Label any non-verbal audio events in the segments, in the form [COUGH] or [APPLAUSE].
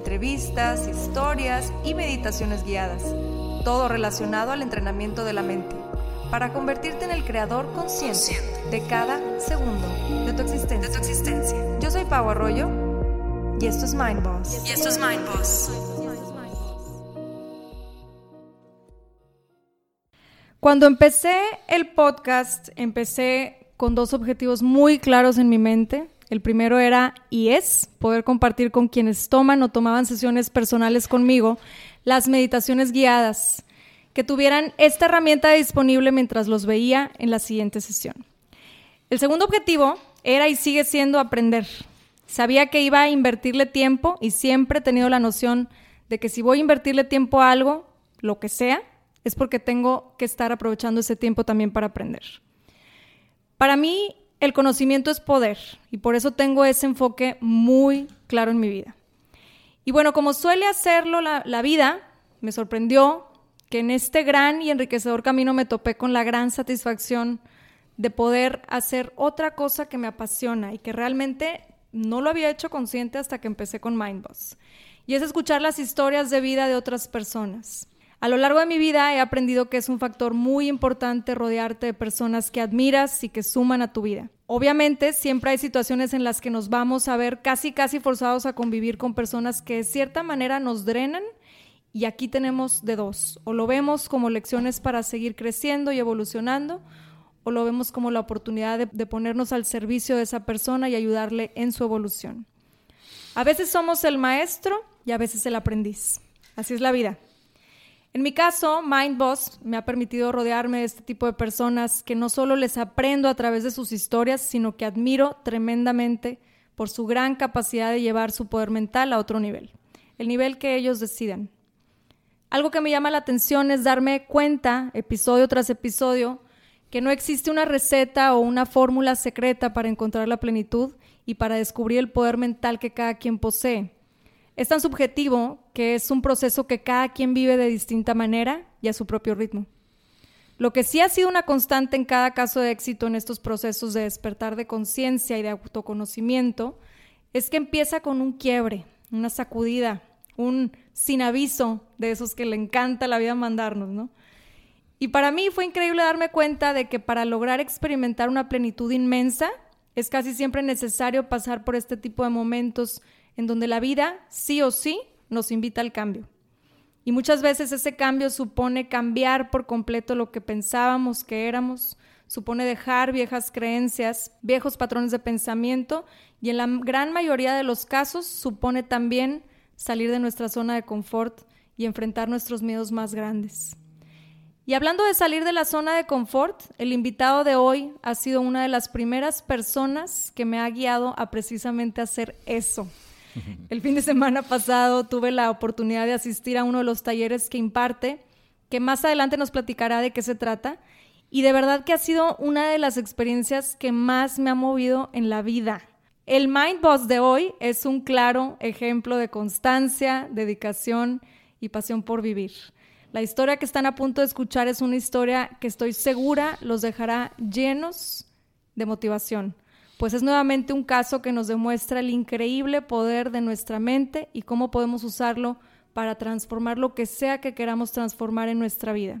entrevistas, historias y meditaciones guiadas, todo relacionado al entrenamiento de la mente, para convertirte en el creador consciente de cada segundo de tu existencia. Yo soy Pau Arroyo y esto es Mind Boss. Y esto es Mind Boss. Cuando empecé el podcast, empecé con dos objetivos muy claros en mi mente. El primero era y es poder compartir con quienes toman o tomaban sesiones personales conmigo las meditaciones guiadas, que tuvieran esta herramienta disponible mientras los veía en la siguiente sesión. El segundo objetivo era y sigue siendo aprender. Sabía que iba a invertirle tiempo y siempre he tenido la noción de que si voy a invertirle tiempo a algo, lo que sea, es porque tengo que estar aprovechando ese tiempo también para aprender. Para mí, el conocimiento es poder y por eso tengo ese enfoque muy claro en mi vida. Y bueno, como suele hacerlo la, vida, me sorprendió que en este gran y enriquecedor camino me topé con la gran satisfacción de poder hacer otra cosa que me apasiona y que realmente no lo había hecho consciente hasta que empecé con Mindboss. Y es escuchar las historias de vida de otras personas. A lo largo de mi vida he aprendido que es un factor muy importante rodearte de personas que admiras y que suman a tu vida. Obviamente, siempre hay situaciones en las que nos vamos a ver casi, casi forzados a convivir con personas que de cierta manera nos drenan y aquí tenemos de dos. O lo vemos como lecciones para seguir creciendo y evolucionando, o lo vemos como la oportunidad de, de ponernos al servicio de esa persona y ayudarle en su evolución. A veces somos el maestro y a veces el aprendiz. Así es la vida. En mi caso, Mindboss me ha permitido rodearme de este tipo de personas que no solo les aprendo a través de sus historias, sino que admiro tremendamente por su gran capacidad de llevar su poder mental a otro nivel, el nivel que ellos decidan. Algo que me llama la atención es darme cuenta, episodio tras episodio, que no existe una receta o una fórmula secreta para encontrar la plenitud y para descubrir el poder mental que cada quien posee. Es tan subjetivo que es un proceso que cada quien vive de distinta manera y a su propio ritmo. Lo que sí ha sido una constante en cada caso de éxito en estos procesos de despertar de conciencia y de autoconocimiento es que empieza con un quiebre, una sacudida, un sin aviso de esos que le encanta la vida mandarnos, ¿no? Y para mí fue increíble darme cuenta de que para lograr experimentar una plenitud inmensa es casi siempre necesario pasar por este tipo de momentos en donde la vida sí o sí nos invita al cambio. Y muchas veces ese cambio supone cambiar por completo lo que pensábamos que éramos, supone dejar viejas creencias, viejos patrones de pensamiento y en la gran mayoría de los casos supone también salir de nuestra zona de confort y enfrentar nuestros miedos más grandes. Y hablando de salir de la zona de confort, el invitado de hoy ha sido una de las primeras personas que me ha guiado a precisamente hacer eso. [LAUGHS] El fin de semana pasado tuve la oportunidad de asistir a uno de los talleres que imparte, que más adelante nos platicará de qué se trata. Y de verdad que ha sido una de las experiencias que más me ha movido en la vida. El Mind Boss de hoy es un claro ejemplo de constancia, dedicación y pasión por vivir. La historia que están a punto de escuchar es una historia que estoy segura los dejará llenos de motivación pues es nuevamente un caso que nos demuestra el increíble poder de nuestra mente y cómo podemos usarlo para transformar lo que sea que queramos transformar en nuestra vida.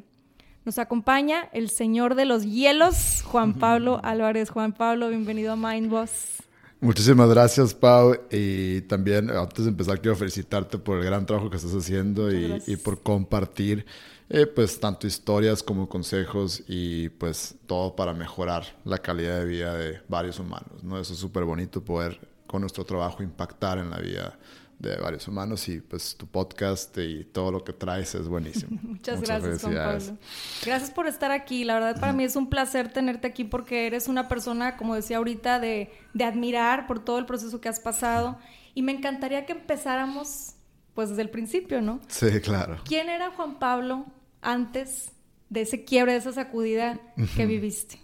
Nos acompaña el señor de los hielos, Juan Pablo [LAUGHS] Álvarez. Juan Pablo, bienvenido a Mindboss. Muchísimas gracias, Pau. Y también, antes de empezar, quiero felicitarte por el gran trabajo que estás haciendo y, y, por compartir eh, pues tanto historias como consejos y pues todo para mejorar la calidad de vida de varios humanos, ¿no? Eso es súper bonito poder con nuestro trabajo impactar en la vida de varios humanos y pues tu podcast y todo lo que traes es buenísimo. [LAUGHS] Muchas, gracias, Juan Pablo. Gracias por estar aquí. La verdad para mí es un placer tenerte aquí porque eres una persona, como decía ahorita, de, de admirar por todo el proceso que has pasado y me encantaría que empezáramos pues desde el principio, ¿no? Sí, claro. ¿Quién era Juan Pablo antes de ese quiebre, de esa sacudida que viviste?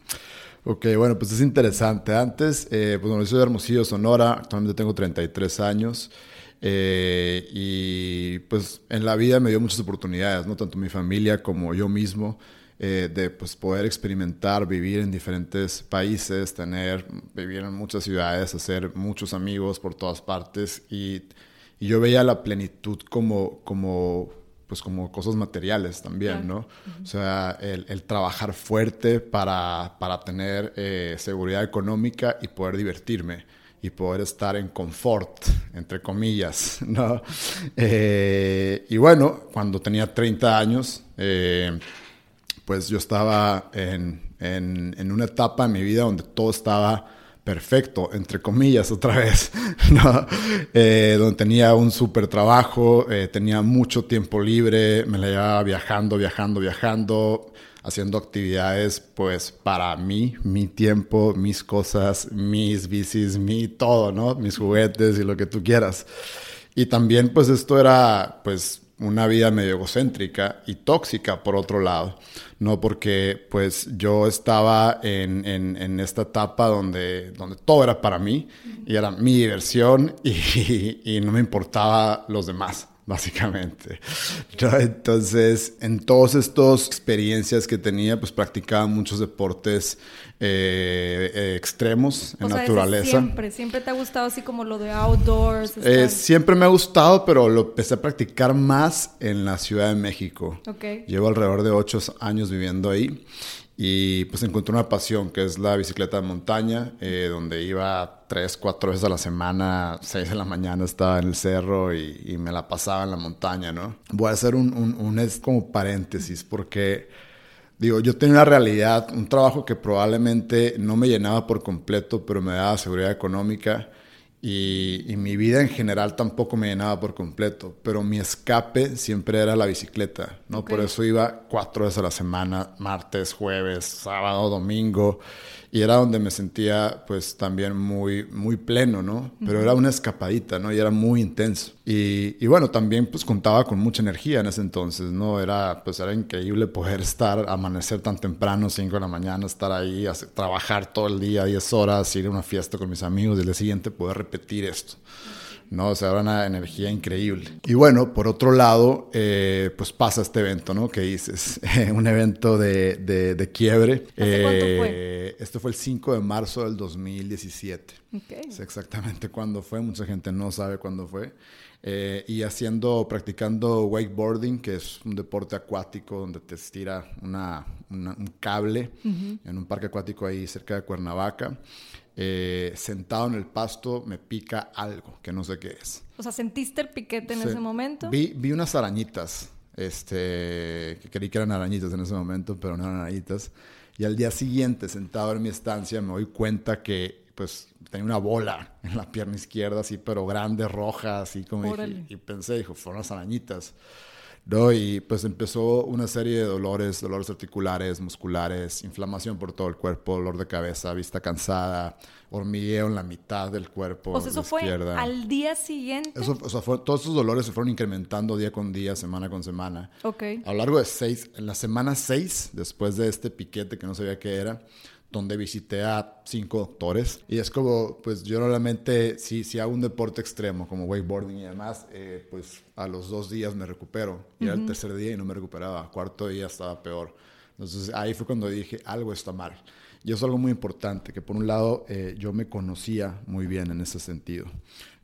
Ok, bueno, pues es interesante. Antes, eh, pues bueno, yo soy de Hermosillo, Sonora, actualmente tengo 33 años. Eh, y pues en la vida me dio muchas oportunidades, ¿no? Tanto mi familia como yo mismo. Eh, de pues, poder experimentar, vivir en diferentes países, tener, vivir en muchas ciudades, hacer muchos amigos por todas partes y, y yo veía la plenitud como, como, pues, como cosas materiales también, ¿no? O sea, el, el, trabajar fuerte para, para tener eh, seguridad económica y poder divertirme y poder estar en confort, entre comillas, [LAUGHS] ¿no? Eh, y bueno, cuando tenía 30 años, eh, pues yo estaba en, en, una etapa en mi vida donde todo estaba perfecto, entre comillas, otra vez, [LAUGHS] ¿no? Eh, donde tenía un súper trabajo, eh, tenía mucho tiempo libre, me la llevaba viajando, viajando, viajando, haciendo actividades, pues, para mí, mi tiempo, mis cosas, mis bicis, mi todo, ¿no? Mis juguetes y lo que tú quieras. Y también, pues, esto era, pues, una vida medio egocéntrica y tóxica por otro lado, ¿no? Porque pues yo estaba en, en, esta etapa donde, donde todo era para mí y era mi diversión [LAUGHS] y, y no me importaba los demás [LAUGHS] básicamente. Entonces, en todas estas experiencias que tenía, pues practicaba muchos deportes eh, eh, extremos en naturaleza. Siempre, siempre te ha gustado así como lo de outdoors. Eh, siempre me ha gustado, pero lo empecé a practicar más en la Ciudad de México. Llevo alrededor de ocho años viviendo ahí y pues encontré una pasión que es la bicicleta de montaña, eh, donde iba tres, cuatro veces a la semana, seis de la mañana estaba en el cerro y, me la pasaba en la montaña, ¿no? Voy a hacer un, un, un como paréntesis porque, digo, yo tenía una realidad, un trabajo que probablemente no me llenaba por completo, pero me daba seguridad económica y, mi vida en general tampoco me llenaba por completo, pero mi escape siempre era la bicicleta, ¿no? Por eso iba cuatro veces a la semana, martes, jueves, sábado, domingo, y era donde me sentía pues también muy, muy pleno, ¿no? Pero era una escapadita, ¿no? Y era muy intenso. Y, y, bueno, también pues contaba con mucha energía en ese entonces, ¿no? Era pues era increíble poder estar, amanecer tan temprano, 5 de la mañana, estar ahí, trabajar todo el día, 10 horas, ir a una fiesta con mis amigos y el día siguiente poder repetir esto. ¿No? O sea, era una energía increíble. Y bueno, por otro lado, eh, pues pasa este evento, ¿no? Que dices, [LAUGHS] un evento de, de, quiebre. ¿Hace cuánto fue? Eh, este fue el 5 de marzo del 2017. Okay. Es exactamente cuándo fue, mucha gente no sabe cuándo fue. Eh, y haciendo, practicando wakeboarding, que es un deporte acuático donde te estira una, un cable en un parque acuático ahí cerca de Cuernavaca. Eh, sentado en el pasto me pica algo que no sé qué es. O sea, ¿sentiste el piquete en ese momento? Vi, vi unas arañitas, este, que creí que eran arañitas en ese momento, pero no eran arañitas. Y al día siguiente, sentado en mi estancia, me doy cuenta que pues tenía una bola en la pierna izquierda, así, pero grande, roja, así como... Y, y, pensé, dijo, fueron las arañitas. ¿No? Y pues empezó una serie de dolores, dolores articulares, musculares, inflamación por todo el cuerpo, dolor de cabeza, vista cansada, hormigueo en la mitad del cuerpo. O sea, eso fue al día siguiente. Eso, o sea, todos esos dolores se fueron incrementando día con día, semana con semana. Ok. A lo largo de seis, en la semana seis, después de este piquete que no sabía qué era, donde visité a cinco doctores. Y es como, pues yo normalmente, si, si hago un deporte extremo como wakeboarding y demás, eh, pues a los dos días me recupero. Y era el tercer día y no me recuperaba. Cuarto día estaba peor. Entonces ahí fue cuando dije, algo está mal. Y eso es algo muy importante, que por un lado eh, yo me conocía muy bien en ese sentido.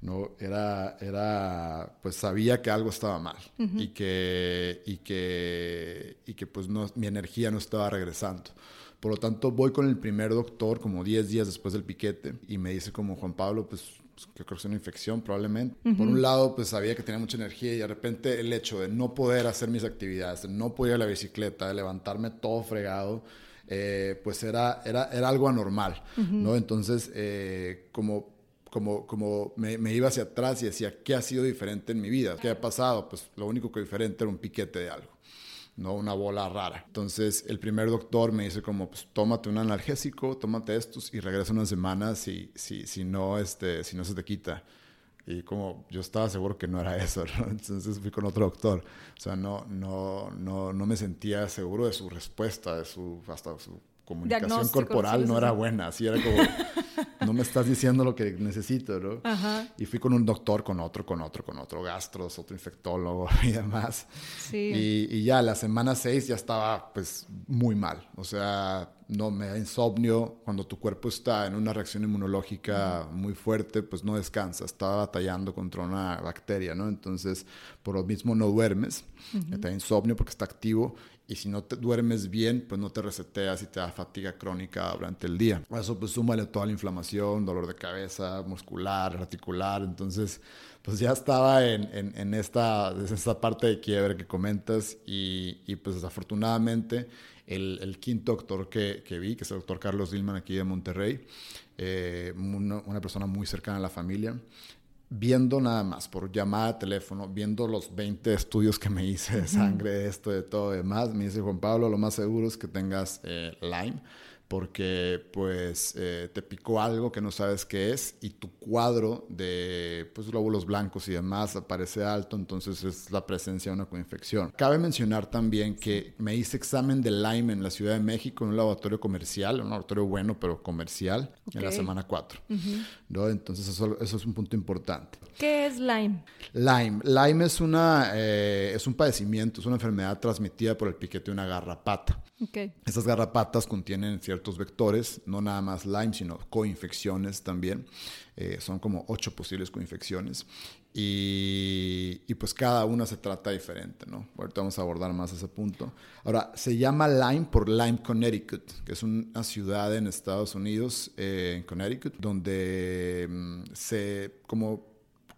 ¿no? Era, era, pues sabía que algo estaba mal y, que, y, que, y que pues no, mi energía no estaba regresando. Por lo tanto, voy con el primer doctor como 10 días después del piquete y me dice como Juan Pablo, pues, pues que creo que es una infección probablemente. Por un lado, pues sabía que tenía mucha energía y de repente el hecho de no poder hacer mis actividades, de no poder ir a la bicicleta, de levantarme todo fregado, eh, pues era, era, era algo anormal, ¿no? Entonces, eh, como como, como me, me, iba hacia atrás y decía, ¿qué ha sido diferente en mi vida? ¿Qué ha pasado? Pues lo único que diferente era un piquete de algo. ¿No? Una bola rara. Entonces el primer doctor me dice como, pues tómate un analgésico, tómate estos y regresa unas semanas si, si, si, no, este, si no se te quita. Y como yo estaba seguro que no era eso, [LAUGHS] entonces fui con otro doctor. O sea, no, no, no, no me sentía seguro de su respuesta, de su, hasta su comunicación corporal no era buena. Así era como, [LAUGHS] no me estás diciendo lo que necesito, ¿no? Y fui con un doctor, con otro, con otro, con otro, gastros, otro infectólogo [LAUGHS] y demás. Sí. Y, y, ya la semana 6 ya estaba pues muy mal. O sea, no me da insomnio. Cuando tu cuerpo está en una reacción inmunológica muy fuerte, pues no descansa. Está batallando contra una bacteria, ¿no? Entonces, por lo mismo no duermes. Te da insomnio porque está activo y si no te duermes bien, pues no te reseteas y te da fatiga crónica durante el día. A eso pues súmale toda la inflamación, dolor de cabeza, muscular, articular, entonces pues ya estaba en, en, esta, esta parte de quiebre que comentas y, y pues desafortunadamente el, el quinto doctor que, que, vi, que es el doctor Carlos Dillman aquí de Monterrey, eh, una, una persona muy cercana a la familia, viendo nada más, por llamada de teléfono, viendo los 20 estudios que me hice de sangre, de esto, de todo, demás, me dice Juan Pablo, lo más seguro es que tengas eh, Lyme porque pues eh, te picó algo que no sabes qué es y tu cuadro de pues, glóbulos blancos y demás aparece alto, entonces es la presencia de una coinfección. Cabe mencionar también que me hice examen de Lyme en la Ciudad de México en un laboratorio comercial, un laboratorio bueno pero comercial, en la semana 4. ¿no? Entonces eso, eso, es un punto importante. ¿Qué es Lyme? Lyme. Lyme es, una, eh, es un padecimiento, es una enfermedad transmitida por el piquete de una garrapata. Okay. Esas garrapatas contienen ciertos vectores, no nada más Lyme, sino coinfecciones también. Eh, son como ocho posibles coinfecciones. Y, pues cada una se trata diferente, ¿no? Ahorita vamos a abordar más ese punto. Ahora, se llama Lyme por Lyme, Connecticut, que es una ciudad en Estados Unidos, eh, en Connecticut, donde mm, se, como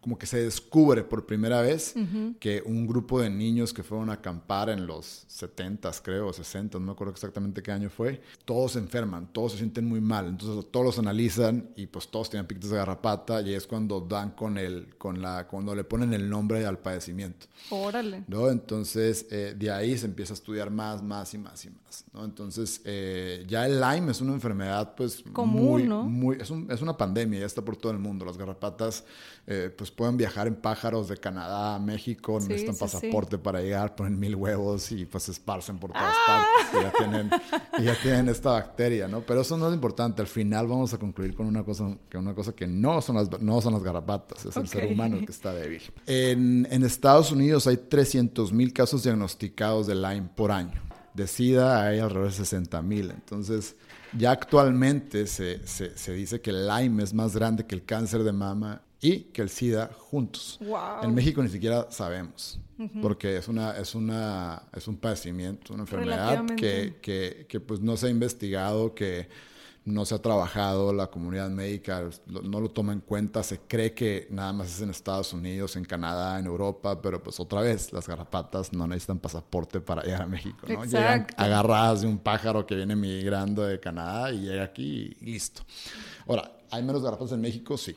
como que se descubre por primera vez que un grupo de niños que fueron a acampar en los 70s, creo, 60, no me acuerdo exactamente qué año fue, todos se enferman, todos se sienten muy mal, entonces todos los analizan y pues todos tienen piquetes de garrapata y es cuando dan con el, con la, cuando le ponen el nombre al padecimiento. Órale. ¿no? Entonces eh, de ahí se empieza a estudiar más, más y más y más, ¿no? Entonces eh, ya el Lyme es una enfermedad pues Común, muy, ¿no? muy, es, un, es una pandemia, ya está por todo el mundo, las garrapatas eh, pues pueden viajar en pájaros de Canadá a México, necesitan pasaporte para llegar, ponen mil huevos y pues se esparcen por todas ¡Ah! partes y ya, tienen, y ya tienen esta bacteria, ¿no? Pero eso no es importante, al final vamos a concluir con una cosa que, una cosa que no, son las, no son las garrapatas, es el ser humano el que está débil. En, en Estados Unidos hay 300 mil casos diagnosticados de Lyme por año. De SIDA hay alrededor de 60 mil, entonces... Ya actualmente se, se, se, dice que el Lyme es más grande que el cáncer de mama y que el SIDA juntos. En México ni siquiera sabemos, porque es, una, es, una, es un padecimiento, una enfermedad que, que, que, pues no se ha investigado, que no se ha trabajado, la comunidad médica no lo toma en cuenta, se cree que nada más es en Estados Unidos, en Canadá, en Europa, pero pues otra vez las garrapatas no necesitan pasaporte para llegar a México, ¿no? Llegan agarradas de un pájaro que viene migrando de Canadá y llega aquí y listo. Ahora, ¿hay menos garrapatas en México? Sí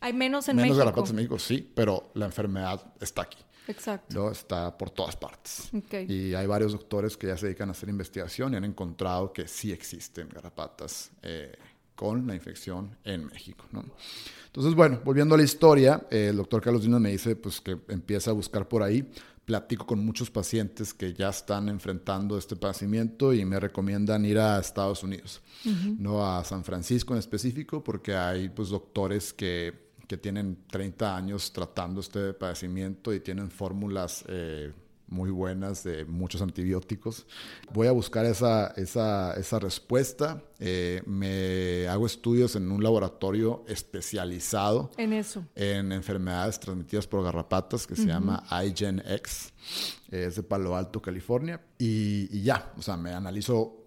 hay menos en menos México. Menos garrapatas en México, sí, pero la enfermedad está aquí. Exacto. ¿no? Está por todas partes. Y hay varios doctores que ya se dedican a hacer investigación y han encontrado que sí existen garrapatas eh, con la infección en México. ¿no? Entonces, bueno, volviendo a la historia, eh, el doctor Carlos Dino me dice pues, que empieza a buscar por ahí. Platico con muchos pacientes que ya están enfrentando este padecimiento y me recomiendan ir a Estados Unidos, no a San Francisco en específico, porque hay pues, doctores que que tienen 30 años tratando este padecimiento y tienen fórmulas eh, muy buenas de muchos antibióticos. Voy a buscar esa, esa, esa respuesta. Eh, me hago estudios en un laboratorio especializado en eso. En enfermedades transmitidas por garrapatas que se llama IGenX. es de Palo Alto, California. Y, y ya, o sea, me analizo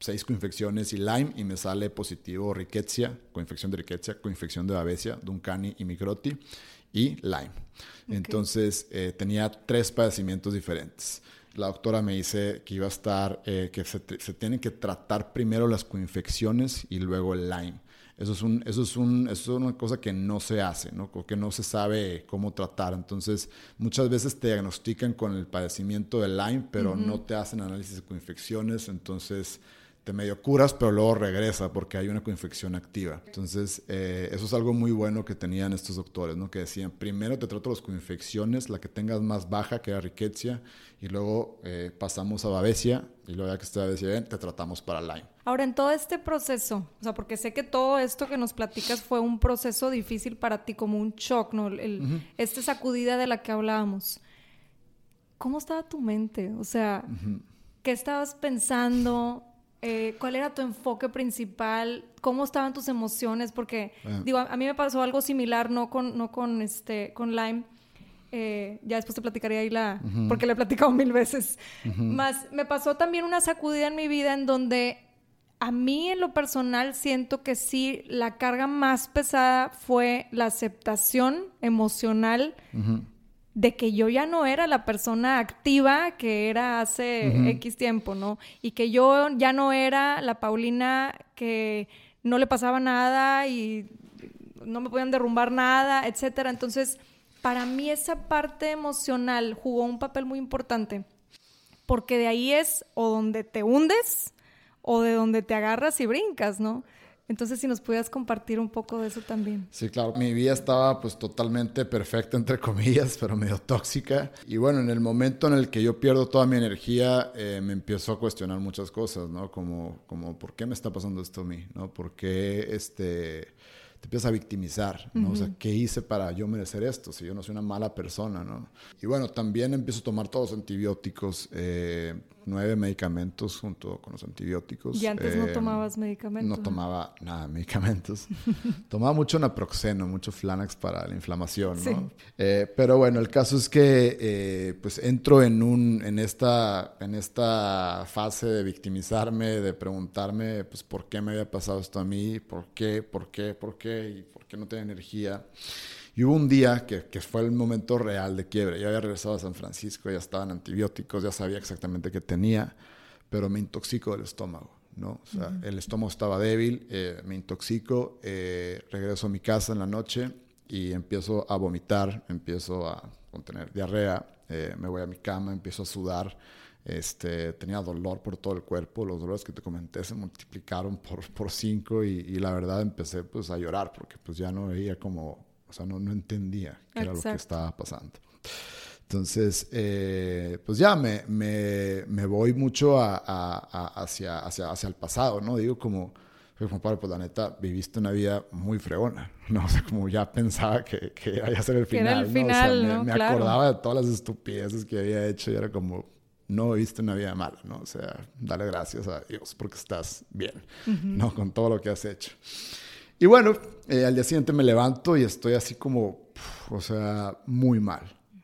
seis coinfecciones y Lyme y me sale positivo Rickettsia, coinfección de Rickettsia, coinfección de Babesia, Duncani y Microti y Lyme. Entonces eh, tenía tres padecimientos diferentes. La doctora me dice que iba a estar, eh, que se, se, tienen que tratar primero las coinfecciones y luego el Lyme. Eso es, un, eso, es un, eso es una cosa que no se hace, ¿no? que no se sabe cómo tratar. Entonces, muchas veces te diagnostican con el padecimiento de Lyme, pero no te hacen análisis de coinfecciones. Entonces, te medio curas, pero luego regresa porque hay una coinfección activa. Entonces, eh, eso es algo muy bueno que tenían estos doctores, ¿no? Que decían, primero te trato las coinfecciones, la que tengas más baja, que era riqueza, y luego eh, pasamos a babesia, y luego ya que esté babesia bien, te tratamos para Lyme. Ahora, en todo este proceso, o sea, porque sé que todo esto que nos platicas fue un proceso difícil para ti, como un shock, ¿no? El, Esta sacudida de la que hablábamos. ¿Cómo estaba tu mente? O sea, ¿qué estabas pensando? Eh, ¿Cuál era tu enfoque principal? ¿Cómo estaban tus emociones? Porque, ah. digo, a, mí me pasó algo similar, no con, no con, este, con Lyme. Eh, ya después te platicaré ahí la... Porque le he platicado mil veces. Más, me pasó también una sacudida en mi vida en donde a mí en lo personal siento que sí, la carga más pesada fue la aceptación emocional de que yo ya no era la persona activa que era hace X tiempo, ¿no? Y que yo ya no era la Paulina que no le pasaba nada y no me podían derrumbar nada, etcétera. Entonces, para mí esa parte emocional jugó un papel muy importante, porque de ahí es o donde te hundes o de donde te agarras y brincas, ¿no? Entonces, si nos pudieras compartir un poco de eso también. Sí, claro. Mi vida estaba pues totalmente perfecta, entre comillas, pero medio tóxica. Y bueno, en el momento en el que yo pierdo toda mi energía, eh, me empiezo a cuestionar muchas cosas, ¿no? Como, como, ¿por qué me está pasando esto a mí? ¿No? ¿Por qué este te empiezas a victimizar, ¿no? O sea, ¿qué hice para yo merecer esto? Si yo no soy una mala persona, ¿no? Y bueno, también empiezo a tomar todos los antibióticos, eh, nueve medicamentos junto con los antibióticos. ¿Y antes no eh, tomabas medicamentos? No tomaba nada de medicamentos. [LAUGHS] tomaba mucho naproxeno, mucho Flanax para la inflamación, ¿no? Eh, pero bueno, el caso es que pues entro en, un, en, esta, en esta fase de victimizarme, de preguntarme, pues, ¿por qué me había pasado esto a mí? ¿Por qué? ¿Por qué? ¿Por qué? y por qué no tenía energía. Y hubo un día que, que, fue el momento real de quiebre. Yo había regresado a San Francisco, ya estaban antibióticos, ya sabía exactamente qué tenía, pero me intoxico del estómago. ¿no? O sea, el estómago estaba débil, eh, me intoxico, eh, regreso a mi casa en la noche y empiezo a vomitar, empiezo a tener diarrea, eh, me voy a mi cama, empiezo a sudar. Este, tenía dolor por todo el cuerpo, los dolores que te comenté se multiplicaron por, por cinco y, la verdad empecé pues a llorar porque pues ya no veía como, o sea, no, no entendía qué era lo que estaba pasando. Entonces, eh, pues ya me, me, me voy mucho a, a, hacia, hacia, hacia el pasado, ¿no? Digo como, como padre, pues la neta, viviste una vida muy fregona, [LAUGHS] ¿no? O sea, como ya pensaba que, que iba a ser el final, era el final, ¿no? O sea, me, me acordaba de todas las estupideces que había hecho y era como, no viste una vida mala, ¿no? O sea, dale gracias a Dios porque estás bien, ¿no? Con todo lo que has hecho. Y bueno, eh, al día siguiente me levanto y estoy así como, o sea, muy mal,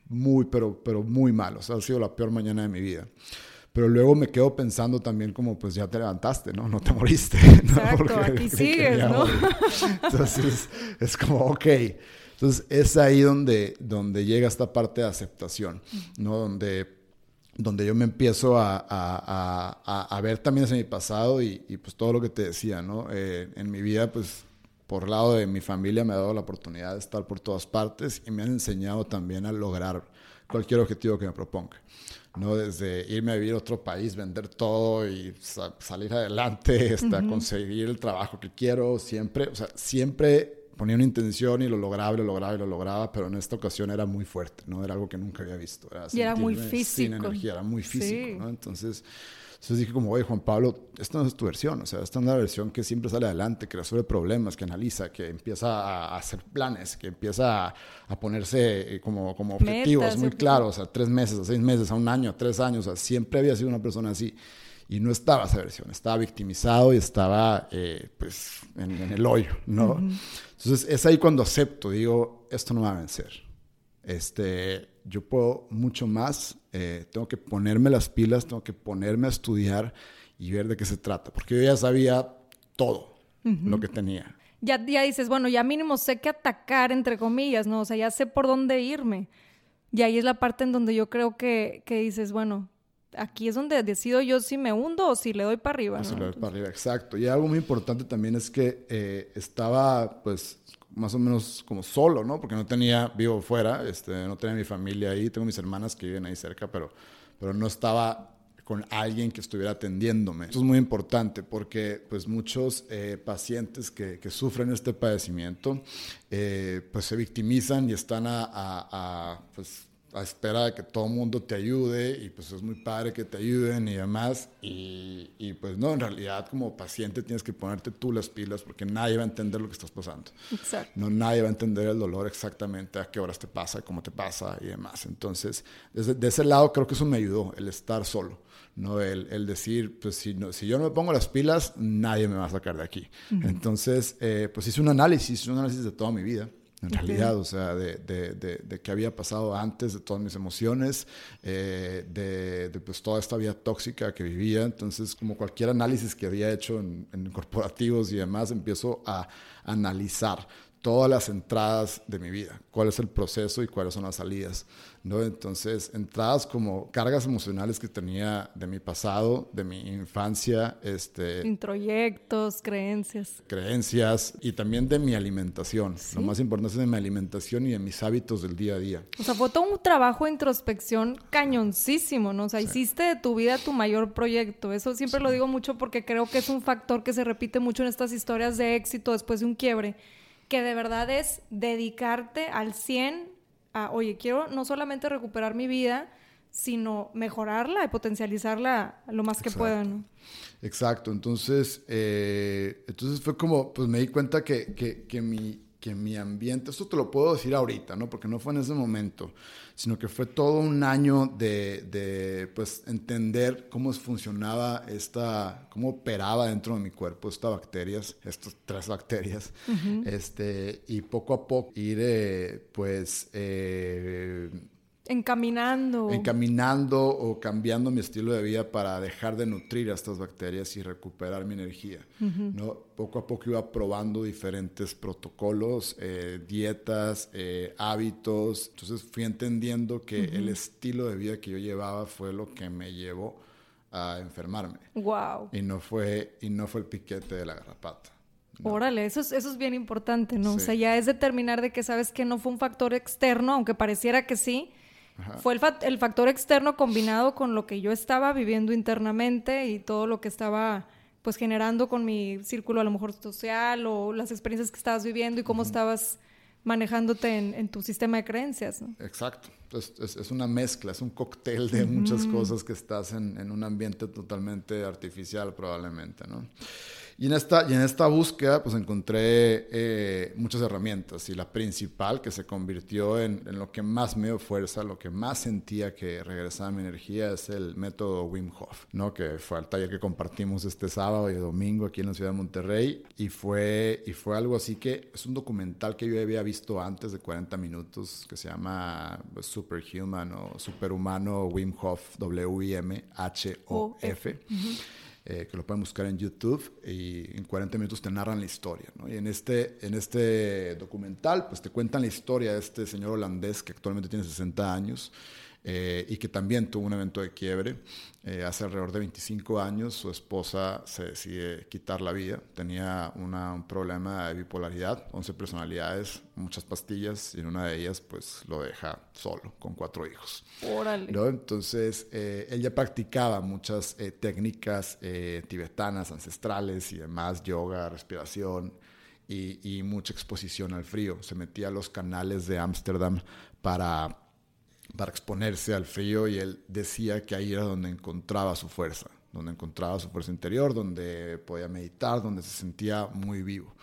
muy, pero, pero muy mal. O sea, ha sido la peor mañana de mi vida. Pero luego me quedo pensando también como, pues ya te levantaste, ¿no? No te moriste. [LAUGHS] ¿no? Exacto, aquí sigues, ¿no? Entonces, es como, ok. Entonces, es ahí donde, donde llega esta parte de aceptación, ¿no? Donde donde yo me empiezo a, a, a, ver también hacia mi pasado y, y, pues todo lo que te decía, ¿no? Eh, en mi vida, pues por lado de mi familia me ha dado la oportunidad de estar por todas partes y me han enseñado también a lograr cualquier objetivo que me proponga. ¿no? Desde irme a vivir a otro país, vender todo y salir adelante, [LAUGHS] hasta conseguir el trabajo que quiero, siempre, o sea, siempre ponía una intención y lo lograba y lo lograba y lo lograba, pero en esta ocasión era muy fuerte, ¿no? Era algo que nunca había visto. Era y era muy físico. Sin energía, era muy físico, ¿no? Entonces, entonces dije como, oye, Juan Pablo, esta no es tu versión, o sea, esta es una versión que siempre sale adelante, que resuelve problemas, que analiza, que empieza a hacer planes, que empieza a, ponerse eh, como, como objetivos muy claros, a tres meses, a seis meses, a un año, a tres años, o sea, siempre había sido una persona así y no estaba esa versión, estaba victimizado y estaba eh, pues en, el hoyo, ¿no? Entonces es ahí cuando acepto, digo, esto no va a vencer. Este, yo puedo mucho más, eh, tengo que ponerme las pilas, tengo que ponerme a estudiar y ver de qué se trata, porque yo ya sabía todo lo que tenía. Ya, ya dices, bueno, ya mínimo sé qué atacar, entre comillas, ¿no? O sea, ya sé por dónde irme. Y ahí es la parte en donde yo creo que, que dices, bueno, aquí es donde decido yo si me hundo o si le doy para arriba. Si le doy para arriba, exacto. Y algo muy importante también es que eh, estaba, pues, más o menos como solo, ¿no? Porque no tenía, vivo fuera, este, no tenía mi familia ahí, tengo mis hermanas que viven ahí cerca, pero, pero no estaba con alguien que estuviera atendiéndome. Eso es muy importante porque pues muchos eh, pacientes que, que, sufren este padecimiento eh, pues se victimizan y están a, a pues, a espera de que todo el mundo te ayude y pues es muy padre que te ayuden y demás. Y, y, pues no, en realidad como paciente tienes que ponerte tú las pilas porque nadie va a entender lo que estás pasando. Exacto. No, nadie va a entender el dolor exactamente a qué horas te pasa, cómo te pasa y demás. Entonces, desde, de ese lado creo que eso me ayudó, el estar solo. ¿no? El, el decir, pues si, no, si yo no me pongo las pilas, nadie me va a sacar de aquí. Uh -huh. Entonces, eh, pues hice un análisis, un análisis de toda mi vida en okay. realidad, o sea, de, de, de, de, qué había pasado antes, de todas mis emociones, eh, de, de, pues toda esta vida tóxica que vivía. Entonces, como cualquier análisis que había hecho en, en corporativos y demás, empiezo a analizar todas las entradas de mi vida, cuál es el proceso y cuáles son las salidas, ¿no? Entonces, entradas como cargas emocionales que tenía de mi pasado, de mi infancia, este... Introyectos, creencias. Creencias y también de mi alimentación. ¿Sí? Lo más importante es de mi alimentación y de mis hábitos del día a día. O sea, fue todo un trabajo de introspección cañoncísimo, ¿no? O sea, sí. hiciste de tu vida tu mayor proyecto. Eso siempre sí. lo digo mucho porque creo que es un factor que se repite mucho en estas historias de éxito después de un quiebre que de verdad es dedicarte al 100 a, oye, quiero no solamente recuperar mi vida, sino mejorarla y potencializarla lo más que pueda, ¿no? Exacto, entonces, eh, entonces fue como, pues me di cuenta que, que, que mi, que mi ambiente, esto te lo puedo decir ahorita, ¿no? Porque no fue en ese momento, sino que fue todo un año de, de, pues, entender cómo funcionaba esta, cómo operaba dentro de mi cuerpo estas bacterias, estas tres bacterias, uh -huh. este, y poco a poco ir, eh, pues, eh, Encaminando. Encaminando o cambiando mi estilo de vida para dejar de nutrir a estas bacterias y recuperar mi energía. Uh -huh. ¿no? Poco a poco iba probando diferentes protocolos, eh, dietas, eh, hábitos. Entonces fui entendiendo que uh -huh. el estilo de vida que yo llevaba fue lo que me llevó a enfermarme. Wow. Y no fue, y no fue el piquete de la garrapata. No. Órale, eso es, eso es bien importante, ¿no? Sí. O sea, ya es determinar de que sabes que no fue un factor externo, aunque pareciera que sí, Ajá. Fue el, fa el, factor externo combinado con lo que yo estaba viviendo internamente y todo lo que estaba pues generando con mi círculo a lo mejor social o las experiencias que estabas viviendo y cómo uh -huh. estabas manejándote en, en, tu sistema de creencias. ¿no? Exacto. Es, es, es, una mezcla, es un cóctel de uh -huh. muchas cosas que estás en, en, un ambiente totalmente artificial probablemente, ¿no? Y en esta, y en esta búsqueda pues encontré eh, muchas herramientas y la principal que se convirtió en, en, lo que más me dio fuerza, lo que más sentía que regresaba mi energía es el método Wim Hof, ¿no? que fue el taller que compartimos este sábado y domingo aquí en la ciudad de Monterrey y fue, y fue algo así que es un documental que yo había visto antes de 40 minutos que se llama pues, Superhuman o Superhumano Wim Hof, W-I-M-H-O-F. Eh, que lo pueden buscar en YouTube y en 40 minutos te narran la historia. Y en este, en este documental, pues te cuentan la historia de este señor holandés que actualmente tiene 60 años eh, y que también tuvo un evento de quiebre. Eh, hace alrededor de 25 años su esposa se decide quitar la vida. Tenía una, un problema de bipolaridad, 11 personalidades, muchas pastillas y en una de ellas pues lo deja solo con cuatro hijos. Órale. ¿no? Entonces eh, ella practicaba muchas eh, técnicas eh, tibetanas, ancestrales y demás, yoga, respiración. Y, y mucha exposición al frío. Se metía a los canales de Ámsterdam para para exponerse al frío y él decía que ahí era donde encontraba su fuerza, donde encontraba su fuerza interior, donde podía meditar, donde se sentía muy vivo.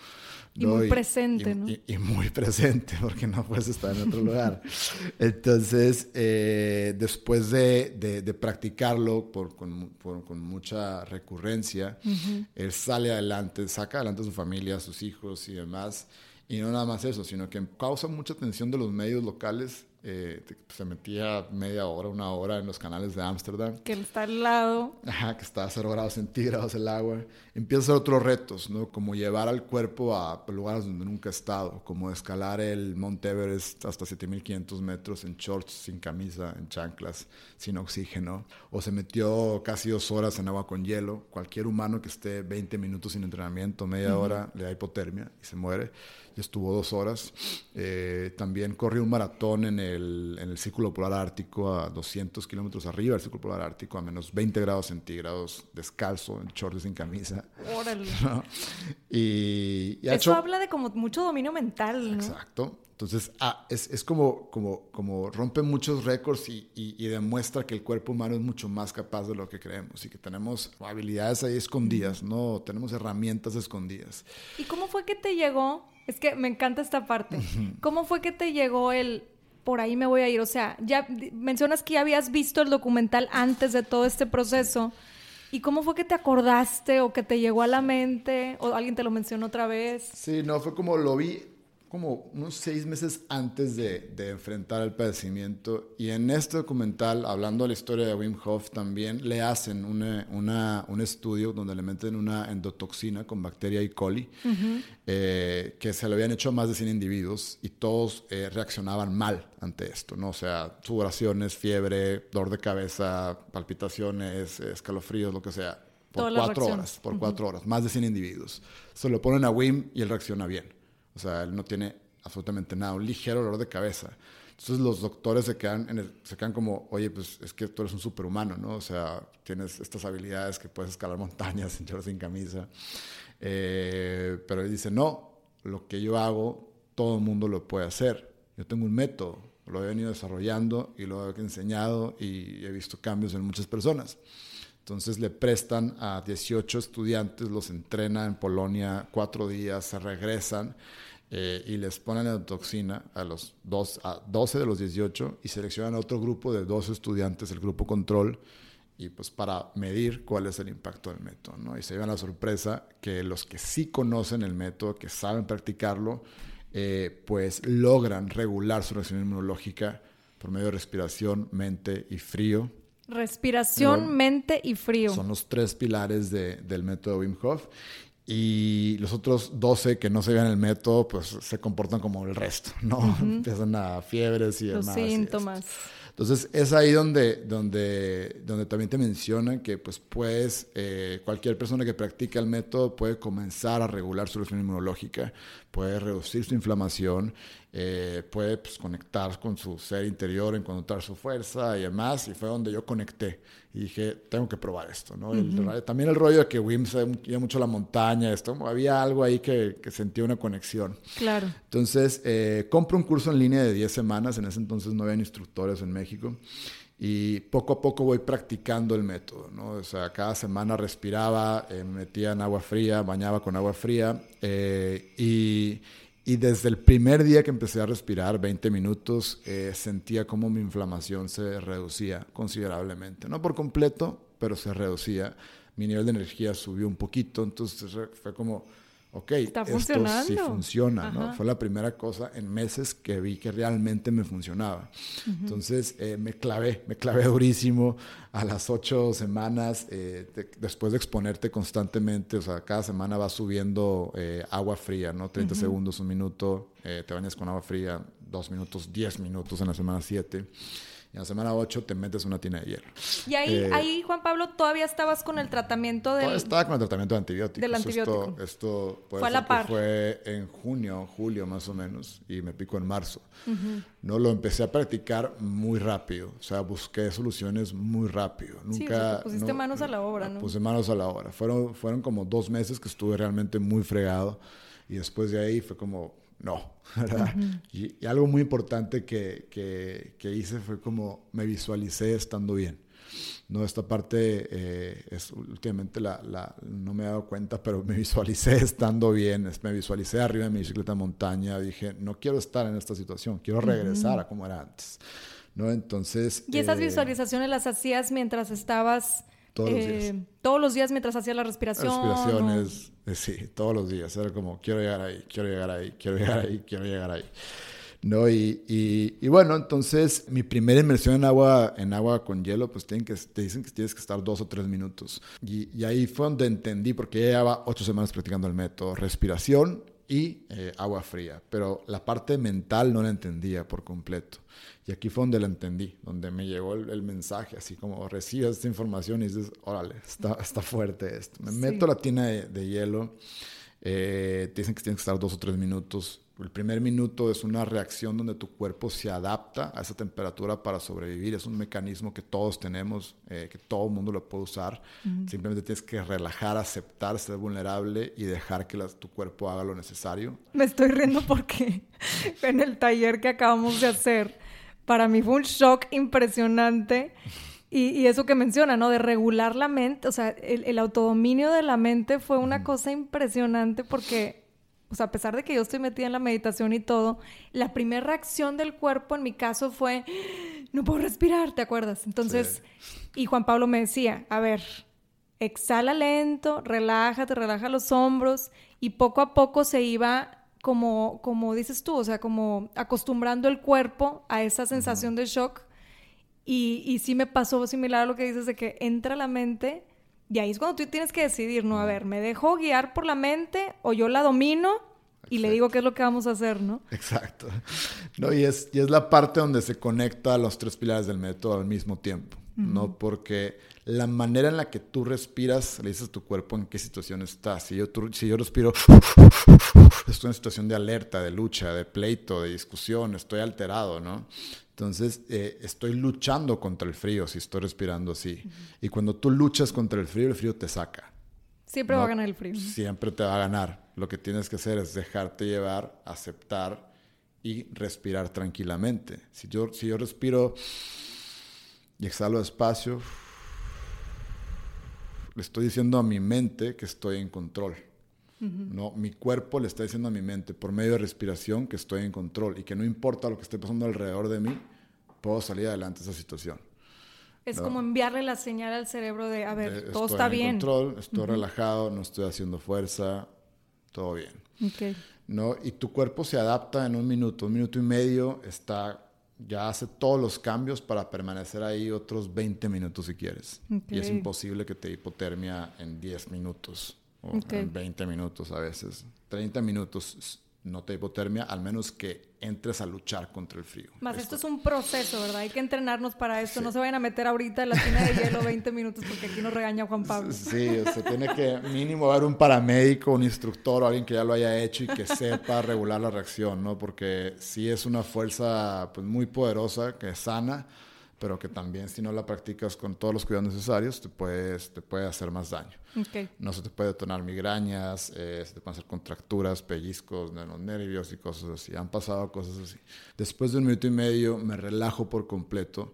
Y ¿no? muy presente, y, ¿no? Y, y, muy presente, porque no puedes estar en otro lugar. Entonces, eh, después de, de, de practicarlo por, con, por, con, mucha recurrencia, uh -huh. él sale adelante, saca adelante a su familia, a sus hijos y demás. Y no nada más eso, sino que causa mucha atención de los medios locales eh, se metía media hora, una hora en los canales de Ámsterdam. Que está al lado. Ajá, que está a 0 grados centígrados el agua. Empieza a hacer otros retos, ¿no? Como llevar al cuerpo a lugares donde nunca ha estado, como escalar el Monte Everest hasta 7500 metros en shorts, sin camisa, en chanclas, sin oxígeno. O se metió casi dos horas en agua con hielo. Cualquier humano que esté 20 minutos sin entrenamiento, media uh -huh. hora, le da hipotermia y se muere. Y estuvo dos horas. Eh, también corrió un maratón en el en el círculo polar ártico a 200 kilómetros arriba del círculo polar ártico, a menos 20 grados centígrados, descalzo, en shorts sin camisa. Órale. [LAUGHS] Y, Eso habla de como mucho dominio mental, ¿no? Exacto. Entonces, ah, es, es, como, como, como rompe muchos récords y, y, demuestra que el cuerpo humano es mucho más capaz de lo que creemos y que tenemos habilidades ahí escondidas, ¿no? Tenemos herramientas escondidas. ¿Y cómo fue que te llegó? Es que me encanta esta parte. ¿Cómo fue que te llegó el por ahí me voy a ir? O sea, ya mencionas que ya habías visto el documental antes de todo este proceso. ¿Y cómo fue que te acordaste o que te llegó a la mente o alguien te lo mencionó otra vez? Sí, no, fue como lo vi como unos seis meses antes de, de, enfrentar el padecimiento. Y en este documental, hablando de la historia de Wim Hof, también le hacen una, una, un estudio donde le meten una endotoxina con bacteria E. coli, eh, que se lo habían hecho a más de 100 individuos y todos eh, reaccionaban mal ante esto, ¿no? O sea, sudoraciones, fiebre, dolor de cabeza, palpitaciones, escalofríos, lo que sea. Por cuatro horas, por cuatro horas, más de 100 individuos. Se lo ponen a Wim y él reacciona bien. O sea, él no tiene absolutamente nada, un ligero dolor de cabeza. Entonces los doctores se quedan, se quedan como, oye, pues es que tú eres un superhumano, ¿no? O sea, tienes estas habilidades que puedes escalar montañas [LAUGHS] sin sin camisa. Eh, pero él dice, no, lo que yo hago, todo el mundo lo puede hacer. Yo tengo un método, lo he venido desarrollando y lo he enseñado y he visto cambios en muchas personas. Entonces le prestan a 18 estudiantes, los entrena en Polonia cuatro días, se regresan eh, y les ponen la toxina a, los dos, a 12 de los 18 y seleccionan a otro grupo de dos estudiantes, el grupo control, y pues para medir cuál es el impacto del método. Y se llevan la sorpresa que los que sí conocen el método, que saben practicarlo, eh, pues logran regular su reacción inmunológica por medio de respiración, mente y frío Respiración, mente y frío. Son los tres pilares de, del método Wim Hof. Y los otros 12 que no se vean el método, pues se comportan como el resto, ¿no? [LAUGHS] Empiezan a fiebres y los demás. Síntomas. Entonces es ahí donde, donde, donde también te mencionan que pues puedes, eh, cualquier persona que practique el método puede comenzar a regular su reacción inmunológica, puede reducir su inflamación, eh, puede pues, conectar con su ser interior, encontrar su fuerza y demás. Y fue donde yo conecté y dije, tengo que probar esto. ¿no? también el rollo de que Wim se iba mucho a la montaña, esto, había algo ahí que, que sentía una conexión. Claro. Entonces, eh, compro un curso en línea de 10 semanas. En ese entonces no había instructores en México y poco a poco voy practicando el método, ¿no? O sea, cada semana respiraba, eh, metía en agua fría, bañaba con agua fría eh, y, y, desde el primer día que empecé a respirar, 20 minutos, eh, sentía como mi inflamación se reducía considerablemente, no por completo, pero se reducía. Mi nivel de energía subió un poquito, entonces fue como ok, esto sí funciona, ¿no? Fue la primera cosa en meses que vi que realmente me funcionaba. Entonces eh, me clavé, me clavé durísimo a las ocho semanas, eh, después de exponerte constantemente, o sea, cada semana vas subiendo eh, agua fría, ¿no? 30 segundos, un minuto, te bañas con agua fría, dos minutos, 10 minutos en la semana 7 en la semana 8 te metes una tina de hierro. Y ahí, eh, ahí, Juan Pablo, todavía estabas con el tratamiento del... Estaba con el tratamiento de antibióticos. Del antibiótico. Esto, fue a la par. Fue en junio, julio más o menos, y me pico en marzo. No lo empecé a practicar muy rápido. O sea, busqué soluciones muy rápido. Nunca... Sí, pusiste manos a la obra, ¿no? Puse manos a la obra. Fueron, fueron como dos meses que estuve realmente muy fregado. Y después de ahí fue como, no. [LAUGHS] y, algo muy importante que, que, hice fue como me visualicé estando bien. No, esta parte eh, es últimamente la, la, no me he dado cuenta, pero me [LAUGHS] visualicé estando bien, me visualicé arriba de mi bicicleta montaña, dije, no quiero estar en esta situación, quiero regresar a como era antes. ¿no? Entonces... ¿Y esas eh, visualizaciones las hacías mientras estabas todos los días. Eh, todos los días mientras hacía la respiración. Respiraciones, eh, sí, todos los días. Era como, quiero llegar ahí, quiero llegar ahí, quiero llegar ahí, quiero llegar ahí. ¿no? Y, y, bueno, entonces mi primera inmersión en agua, en agua con hielo, pues tienen que, te dicen que tienes que estar dos o tres minutos. Y, y ahí fue donde entendí, porque ya llevaba ocho semanas practicando el método, respiración y eh, agua fría, pero la parte mental no la entendía por completo. Y aquí fue donde la entendí, donde me llegó el, mensaje, así como recibes esta información y dices, órale, está, está fuerte esto. Me meto la tina de, hielo, Eh, te dicen que tienes que estar dos o tres minutos. El primer minuto es una reacción donde tu cuerpo se adapta a esa temperatura para sobrevivir. Es un mecanismo que todos tenemos, eh, que todo el mundo lo puede usar. Simplemente tienes que relajar, aceptar, ser vulnerable y dejar que tu cuerpo haga lo necesario. Me estoy riendo porque [LAUGHS] en el taller que acabamos de hacer, para mí fue un shock impresionante. Y, eso que menciona, ¿no? De regular la mente, o sea, el, el autodominio de la mente fue una cosa impresionante porque o sea, a pesar de que yo estoy metida en la meditación y todo, la primera reacción del cuerpo en mi caso fue, no puedo respirar, ¿te acuerdas? Entonces, y Juan Pablo me decía, a ver, exhala lento, relájate, relaja los hombros y poco a poco se iba como, como dices tú, o sea, como acostumbrando el cuerpo a esa sensación de shock. Y, y sí me pasó similar a lo que dices de que entra la mente y ahí es cuando tú tienes que decidir, ¿no? A ver, ¿me dejo guiar por la mente o yo la domino y le digo qué es lo que vamos a hacer, ¿no? Exacto. [LAUGHS] No, y, es, y es la parte donde se conecta los tres pilares del método al mismo tiempo, ¿no? Porque la manera en la que tú respiras, le dices a tu cuerpo en qué situación estás. Si yo, si yo respiro, estoy en situación de alerta, de lucha, de pleito, de discusión, estoy alterado, ¿no? Entonces, eh, estoy luchando contra el frío si estoy respirando así. Y cuando tú luchas contra el frío, el frío te saca. Siempre va a ganar el frío. Siempre te va a ganar. Lo que tienes que hacer es dejarte llevar, aceptar y respirar tranquilamente. Si yo, si yo respiro y exhalo despacio, le estoy diciendo a mi mente que estoy en control. ¿No? Mi cuerpo le está diciendo a mi mente por medio de respiración que estoy en control y que no importa lo que esté pasando alrededor de mí, puedo salir adelante de esa situación. Es como enviarle la señal al cerebro de, a ver, todo está bien. Estoy en control, estoy relajado, no estoy haciendo fuerza, todo bien. ¿no? Y tu cuerpo se adapta en un minuto, un minuto y medio, está, ya hace todos los cambios para permanecer ahí otros 20 minutos si quieres. Y es imposible que te hipotermia en 10 minutos o en 20 minutos a veces. 30 minutos no te hipotermia, al menos que entres a luchar contra el frío. Más esto, es un proceso, ¿verdad? Hay que entrenarnos para esto. No se vayan a meter ahorita en la tina de hielo 20 minutos porque aquí nos regaña Juan Pablo. Sí, se tiene que mínimo haber un paramédico, un instructor o alguien que ya lo haya hecho y que sepa regular la reacción, ¿no? Porque sí es una fuerza pues, muy poderosa, que es sana, pero que también si no la practicas con todos los cuidados necesarios te, puedes, te puede hacer más daño. No se te puede detonar migrañas, eh, se te pueden hacer contracturas, pellizcos de los nervios y cosas así. Han pasado cosas así. Después de un minuto y medio me relajo por completo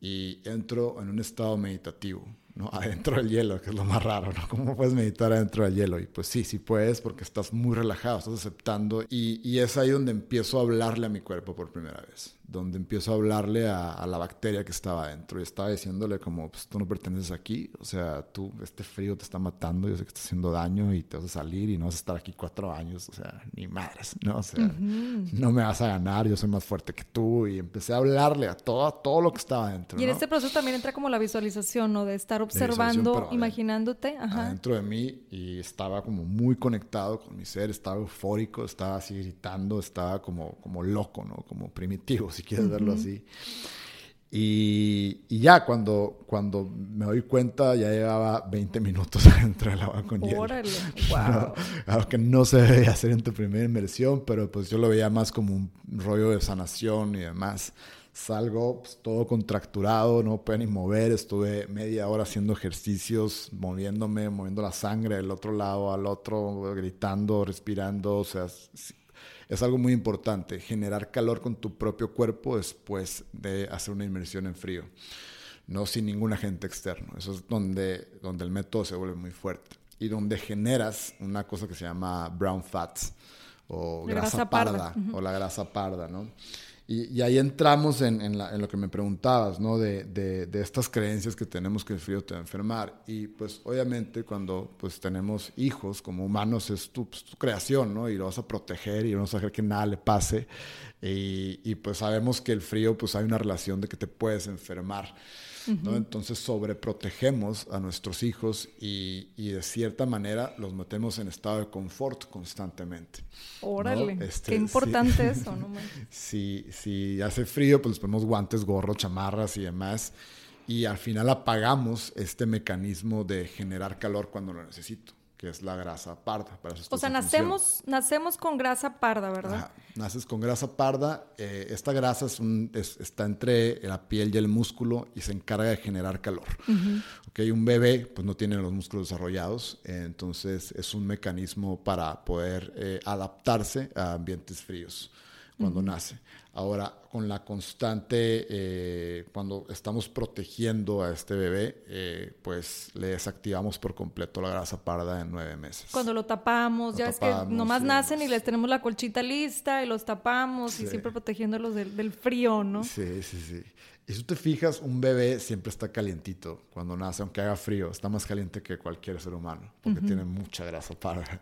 y entro en un estado meditativo. ¿no? [LAUGHS] Adentro del hielo, que es lo más raro, ¿no? ¿Cómo puedes meditar adentro del hielo? Y pues sí, sí puedes porque estás muy relajado, estás aceptando y, y es ahí donde empiezo a hablarle a mi cuerpo por primera vez, donde empiezo a hablarle a, la bacteria que estaba adentro y estaba diciéndole como, pues tú no perteneces aquí, o sea, tú, este frío te está matando, yo sé que está haciendo daño y te vas a salir y no vas a estar aquí cuatro años, o sea, ni madres, ¿no? O sea, no me vas a ganar, yo soy más fuerte que tú y empecé a hablarle a todo, todo lo que estaba adentro. Y en este proceso también entra como la visualización, ¿no? De estar observando, imaginándote. Ajá. Adentro de mí y estaba como muy conectado con mi ser, estaba eufórico, estaba así gritando, estaba como, como loco, ¿no? Como primitivo, si quieres verlo así. Y, y, ya cuando, cuando me doy cuenta, ya llevaba 20 minutos [LAUGHS] adentro del agua con hielo. Órale, [LAUGHS] wow. algo que no se debe hacer en tu primera inmersión, pero pues yo lo veía más como un rollo de sanación y demás salgo pues, todo contracturado, no puedo ni mover, estuve media hora haciendo ejercicios, moviéndome, moviendo la sangre del otro lado al otro, gritando, respirando, o sea, es, algo muy importante, generar calor con tu propio cuerpo después de hacer una inmersión en frío, no sin ningún agente externo, eso es donde, donde el método se vuelve muy fuerte y donde generas una cosa que se llama brown fats o grasa, parda, o la grasa parda, ¿no? Y, ahí entramos en, lo que me preguntabas, ¿no? De, de, estas creencias que tenemos que el frío te va a enfermar. Y pues obviamente cuando pues tenemos hijos como humanos es tu, pues, creación, ¿no? Y lo vas a proteger y no vas a dejar que nada le pase. Y, y, pues sabemos que el frío pues hay una relación de que te puedes enfermar. Entonces sobreprotegemos a nuestros hijos y, de cierta manera los metemos en estado de confort constantemente. Órale, este, qué importante [LAUGHS] eso, ¿no? si, si hace frío, pues les ponemos guantes, gorros, chamarras y demás. Y al final apagamos este mecanismo de generar calor cuando lo necesito que es la grasa parda. Para o sea, nacemos, nacemos con grasa parda, ¿verdad? Naces con grasa parda. Eh, esta grasa es un, está entre la piel y el músculo y se encarga de generar calor. Un bebé pues, no tiene los músculos desarrollados, entonces es un mecanismo para poder eh, adaptarse a ambientes fríos cuando nace. Ahora, con la constante, eh, cuando estamos protegiendo a este bebé, eh, pues le desactivamos por completo la grasa parda en nueve meses. Cuando lo tapamos, ya es que nomás nacen y les tenemos la colchita lista y los tapamos y siempre protegiéndolos del, del, frío, ¿no? Sí, sí, sí. Y si tú te fijas, un bebé siempre está calientito cuando nace, aunque haga frío, está más caliente que cualquier ser humano, porque tiene mucha grasa parda.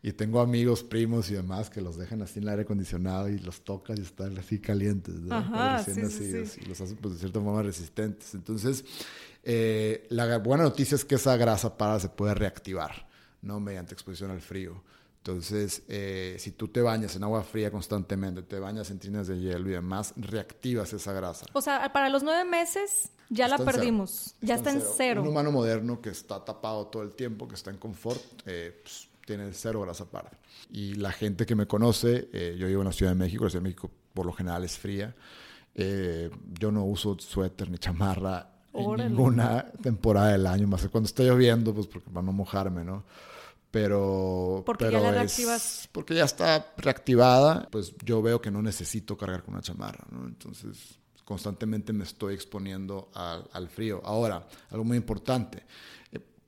Y tengo amigos, primos y demás que los dejan así en el aire acondicionado y los tocas y están así calientes, Ajá, sí, Y los hacen pues, de cierta forma resistentes. Entonces, eh, la buena noticia es que esa grasa para se puede reactivar, ¿no? Mediante exposición al frío. Entonces, eh, si tú te bañas en agua fría constantemente, te bañas en tinas de hielo y demás, reactivas esa grasa. O sea, para los nueve meses ya la perdimos, ya está, en, cero. Un humano moderno que está tapado todo el tiempo, que está en confort, eh, pues, tiene cero grasa parda. Y la gente que me conoce, eh, yo vivo en la Ciudad de México, la Ciudad de México por lo general es fría. Eh, yo no uso suéter ni chamarra en ninguna temporada del año, más que cuando está lloviendo, pues porque, para no mojarme, ¿no? Pero, porque pero ya la reactivas. porque ya está reactivada, pues yo veo que no necesito cargar con una chamarra, ¿no? Entonces constantemente me estoy exponiendo al, al frío. Ahora, algo muy importante,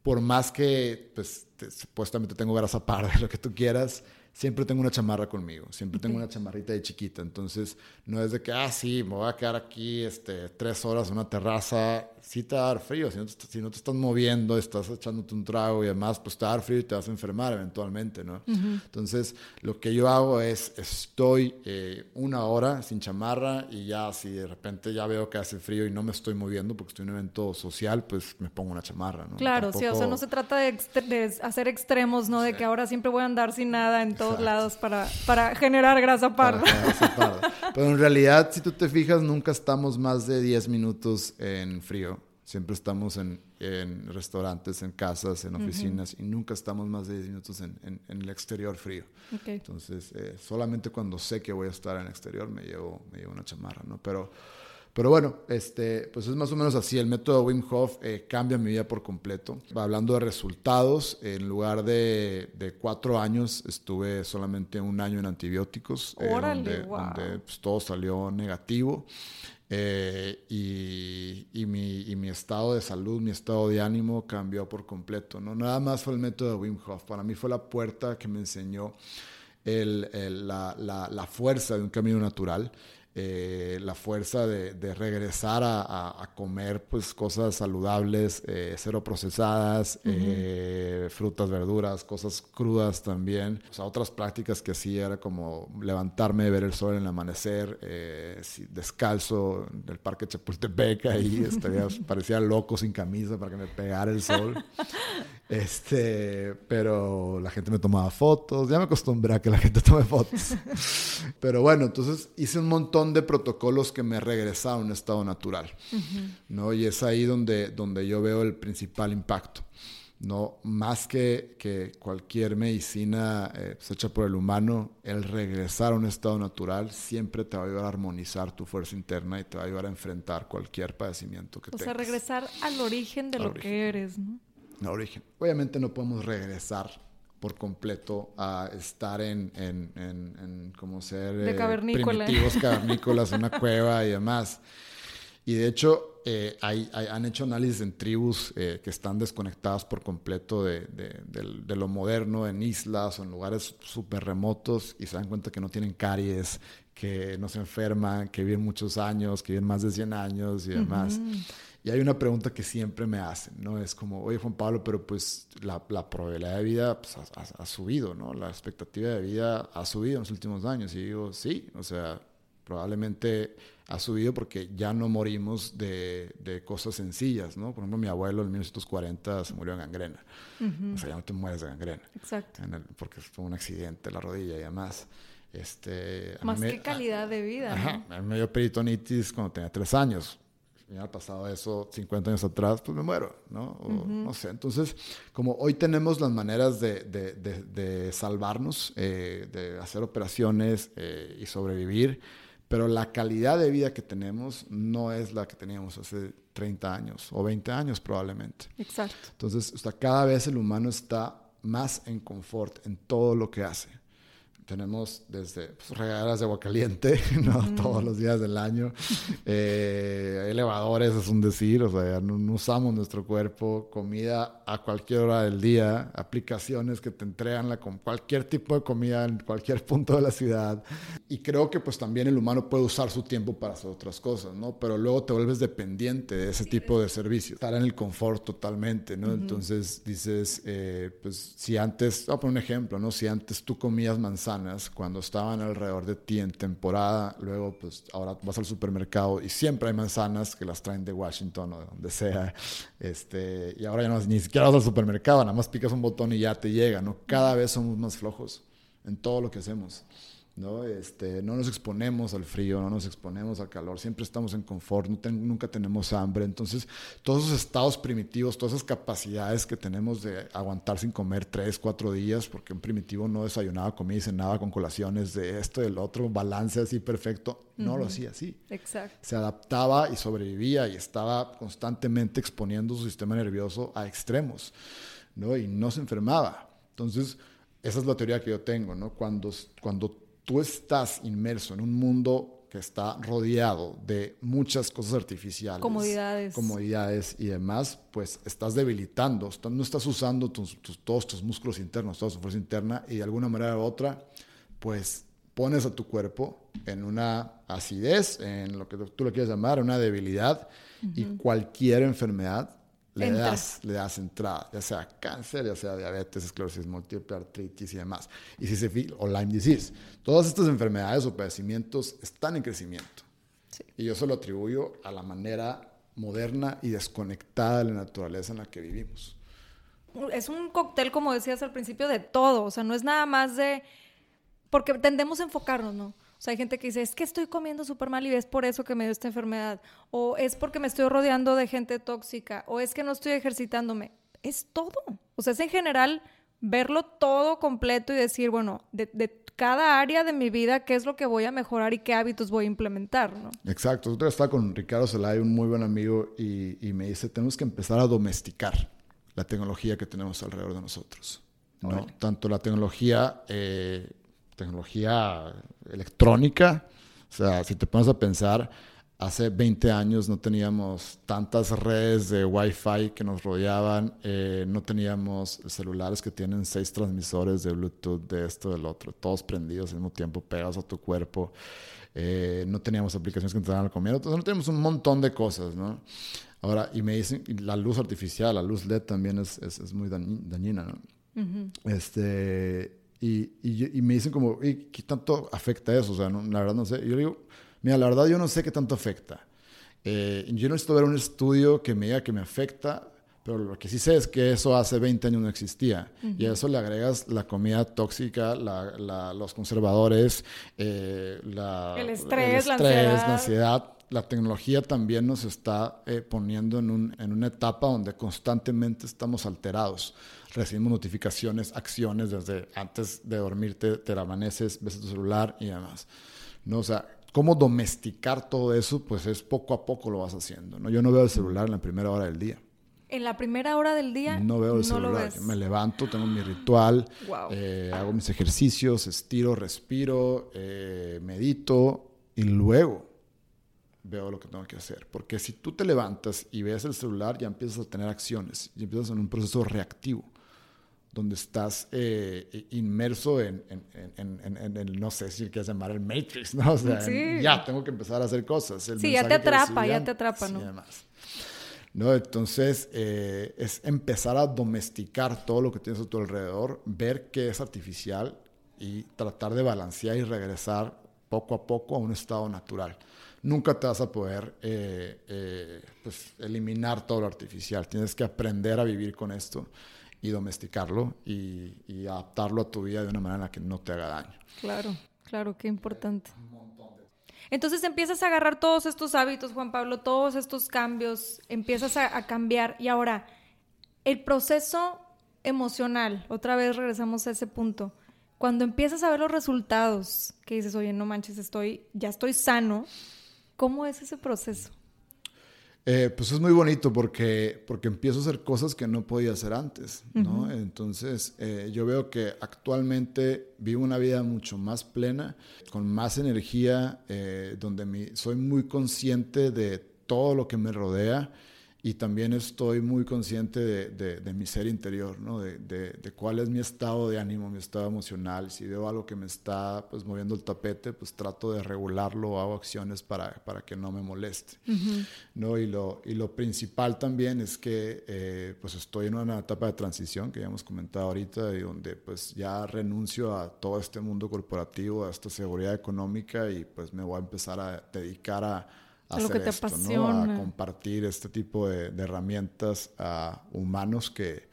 por más que pues, supuestamente tengo grasa parda, [LAUGHS] lo que tú quieras, siempre tengo una chamarra conmigo, siempre tengo una chamarrita de chiquita, entonces no es de que, ah, sí, me voy a quedar aquí este, tres horas en una terraza, sí te va a dar frío, si no, te, si no te estás moviendo, estás echándote un trago y demás, pues te va a dar frío y te vas a enfermar eventualmente, ¿no? Entonces, lo que yo hago es, estoy eh, una hora sin chamarra y ya si de repente ya veo que hace frío y no me estoy moviendo porque estoy en un evento social, pues me pongo una chamarra, ¿no? Claro, sí, o sea, no se trata de, hacer extremos, ¿no? De que ahora siempre voy a andar sin nada en todos lados para, para generar grasa [LAUGHS] parda. Pero en realidad, si tú te fijas, nunca estamos más de 10 minutos en frío. Siempre estamos en, en restaurantes, en casas, en oficinas y nunca estamos más de 10 minutos en, en, el exterior frío. Entonces, eh, solamente cuando sé que voy a estar en el exterior me llevo, me llevo una chamarra, ¿no? Pero pero bueno, este, pues es más o menos así. El método Wim Hof eh, cambia mi vida por completo. Hablando de resultados, en lugar de, de cuatro años, estuve solamente un año en antibióticos, eh, donde, pues, todo salió negativo. Eh, y, y, mi, y, mi, estado de salud, mi estado de ánimo cambió por completo. ¿no? Nada más fue el método de Wim Hof. Para mí fue la puerta que me enseñó el, la, la, la, fuerza de un camino natural eh, la fuerza de, regresar a, comer pues cosas saludables, eh, cero procesadas, eh, frutas, verduras, cosas crudas también. O sea, otras prácticas que hacía era como levantarme, ver el sol en el amanecer, descalzo en el parque Chapultepec, ahí [LAUGHS] estaría, parecía loco sin camisa para que me pegara el sol. [LAUGHS] Este, pero la gente me tomaba fotos, ya me acostumbré a que la gente [LAUGHS] tome fotos. Pero bueno, entonces hice un montón de protocolos que me regresaron a un estado natural, ¿no? Y es ahí donde, donde yo veo el principal impacto, ¿no? Más que, que cualquier medicina eh, pues, hecha por el humano, el regresar a un estado natural siempre te va a ayudar a armonizar tu fuerza interna y te va a ayudar a enfrentar cualquier padecimiento que tengas. O sea, regresar al origen de lo que eres, ¿no? Origen. Obviamente no podemos regresar por completo a estar en, en, en, como ser eh, primitivos [LAUGHS] cavernícolas una cueva y demás. Y de hecho, eh, hay, han hecho análisis en tribus eh, que están desconectadas por completo de, de, de, lo moderno, en islas o en lugares súper remotos, y se dan cuenta que no tienen caries, que no se enferman, que viven muchos años, que viven más de 100 años y demás. Y hay una pregunta que siempre me hacen, ¿no? Es como, oye Juan Pablo, pero pues la, la probabilidad de vida pues, ha, subido, ¿no? La expectativa de vida ha subido en los últimos años. Y digo, sí, o sea, probablemente ha subido porque ya no morimos de, de, cosas sencillas, ¿no? Por ejemplo, mi abuelo en 1940 se murió en gangrena. O sea, ya no te mueres de gangrena. Exacto. porque fue un accidente la rodilla y demás. Este, Más que calidad de vida. Ajá, me dio peritonitis cuando tenía tres años me hubiera pasado eso 50 años atrás, pues me muero, ¿no? No sé. Entonces, como hoy tenemos las maneras de, de, de, salvarnos, eh, de hacer operaciones eh, y sobrevivir, pero la calidad de vida que tenemos no es la que teníamos hace 30 años o 20 años probablemente. Exacto. Entonces, o cada vez el humano está más en confort en todo lo que hace tenemos desde pues, regaderas de agua caliente, [LAUGHS] ¿no? Todos los días del año. Eh, elevadores es un decir, o sea, no, usamos nuestro cuerpo, comida a cualquier hora del día, aplicaciones que te entregan la, con cualquier tipo de comida en cualquier punto de la ciudad. Y creo que pues también el humano puede usar su tiempo para hacer otras cosas, ¿no? Pero luego te vuelves dependiente de ese tipo de servicios. Estar en el confort totalmente, ¿no? Entonces dices, eh, pues si antes, voy a poner un ejemplo, ¿no? Si antes tú comías manzana, cuando estaban alrededor de ti en temporada, luego pues ahora vas al supermercado y siempre hay manzanas que las traen de Washington o de donde sea, este, y ahora ya no, ni siquiera vas al supermercado, nada más picas un botón y ya te llega, ¿no? Cada vez somos más flojos en todo lo que hacemos. ¿No? Este, no nos exponemos al frío, no nos exponemos al calor, siempre estamos en confort, nunca tenemos hambre. Entonces, todos esos estados primitivos, todas esas capacidades que tenemos de aguantar sin comer tres, cuatro días, porque un primitivo no desayunaba, comía y cenaba con colaciones de esto, del otro, balance así perfecto, no lo hacía así. Exacto. Se adaptaba y sobrevivía y estaba constantemente exponiendo su sistema nervioso a extremos, ¿no? Y no se enfermaba. Entonces, esa es la teoría que yo tengo, ¿no? Cuando, cuando tú estás inmerso en un mundo que está rodeado de muchas cosas artificiales, comodidades, comodidades y demás, pues estás debilitando, no estás usando todos tus músculos internos, toda tu fuerza interna y de alguna manera u otra, pues pones a tu cuerpo en una acidez, en lo que tú lo quieres llamar, una debilidad y cualquier enfermedad le das, le das entrada, ya sea cáncer, ya sea diabetes, esclerosis múltiple, artritis y demás. Y si se o Lyme disease. Todas estas enfermedades o padecimientos están en crecimiento. Y yo se lo atribuyo a la manera moderna y desconectada de la naturaleza en la que vivimos. Es un cóctel, como decías al principio, de todo. O sea, no es nada más de... Porque tendemos a enfocarnos, ¿no? O sea, hay gente que dice, es que estoy comiendo súper mal y es por eso que me dio esta enfermedad. O es porque me estoy rodeando de gente tóxica. O es que no estoy ejercitándome. Es todo. O sea, es en general verlo todo completo y decir, bueno, de, cada área de mi vida, qué es lo que voy a mejorar y qué hábitos voy a implementar, ¿no? Exacto. Otra estaba con Ricardo Zelay, un muy buen amigo, y, me dice, tenemos que empezar a domesticar la tecnología que tenemos alrededor de nosotros. ¿no? Tanto la tecnología eh, tecnología electrónica. O sea, si te pones a pensar, hace 20 años no teníamos tantas redes de Wi-Fi que nos rodeaban, eh, no teníamos celulares que tienen seis transmisores de Bluetooth, de esto, del otro, todos prendidos al mismo tiempo, pegados a tu cuerpo. Eh, no teníamos aplicaciones que te daban la comida, entonces no teníamos un montón de cosas, ¿no? Ahora, y me dicen, la luz artificial, la luz LED también es, es, es muy dañina, ¿no? Este, y, y, me dicen como, ¿qué tanto afecta eso? O sea, no, la verdad no sé. yo digo, mira, la verdad yo no sé qué tanto afecta. Eh, yo no necesito ver un estudio que me diga que me afecta, pero lo que sí sé es que eso hace 20 años no existía. Y a eso le agregas la comida tóxica, la, los conservadores, eh, la, el estrés, la, ansiedad. la ansiedad. La tecnología también nos está eh, poniendo en, un, en una etapa donde constantemente estamos alterados recibimos notificaciones, acciones desde antes de dormirte, te amaneces, ves tu celular y demás. ¿no? O sea, cómo domesticar todo eso, pues es poco a poco lo vas haciendo. ¿no? Yo no veo el celular en la primera hora del día. En la primera hora del día. No veo el celular. me levanto, tengo mi ritual, eh, hago mis ejercicios, estiro, respiro, eh, medito y luego veo lo que tengo que hacer. Porque si tú te levantas y ves el celular, ya empiezas a tener acciones y empiezas en un proceso reactivo donde estás eh, inmerso en, el, no sé si quieres llamar el Matrix, ¿no? [LAUGHS] O sea, ya tengo que empezar a hacer cosas. sí, ya te atrapa, ya te atrapa, ¿no? ¿no? Entonces, eh, es empezar a domesticar todo lo que tienes a tu alrededor, ver qué es artificial y tratar de balancear y regresar poco a poco a un estado natural. Nunca te vas a poder eh, pues, eliminar todo lo artificial. Tienes que aprender a vivir con esto y domesticarlo y, adaptarlo a tu vida de una manera en la que no te haga daño. Claro, claro, qué importante. Entonces empiezas a agarrar todos estos hábitos, Juan Pablo, todos estos cambios, empiezas a, cambiar y ahora el proceso emocional, otra vez regresamos a ese punto, cuando empiezas a ver los resultados, que dices, oye, no manches, estoy, ya estoy sano, ¿cómo es ese proceso? Eh, pues es muy bonito porque, porque empiezo a hacer cosas que no podía hacer antes, ¿no? Entonces, eh, yo veo que actualmente vivo una vida mucho más plena, con más energía, eh, donde mi, soy muy consciente de todo lo que me rodea y también estoy muy consciente de, de, mi ser interior, ¿no? de, de, cuál es mi estado de ánimo, mi estado emocional. Si veo algo que me está pues, moviendo el tapete, pues trato de regularlo, hago acciones para, para que no me moleste. ¿no? Y, lo, y lo principal también es que eh, pues estoy en una etapa de transición que ya hemos comentado ahorita, y donde pues ya renuncio a todo este mundo corporativo, a esta seguridad económica y pues me voy a empezar a dedicar a a lo que te apasiona. A compartir este tipo de, herramientas a humanos que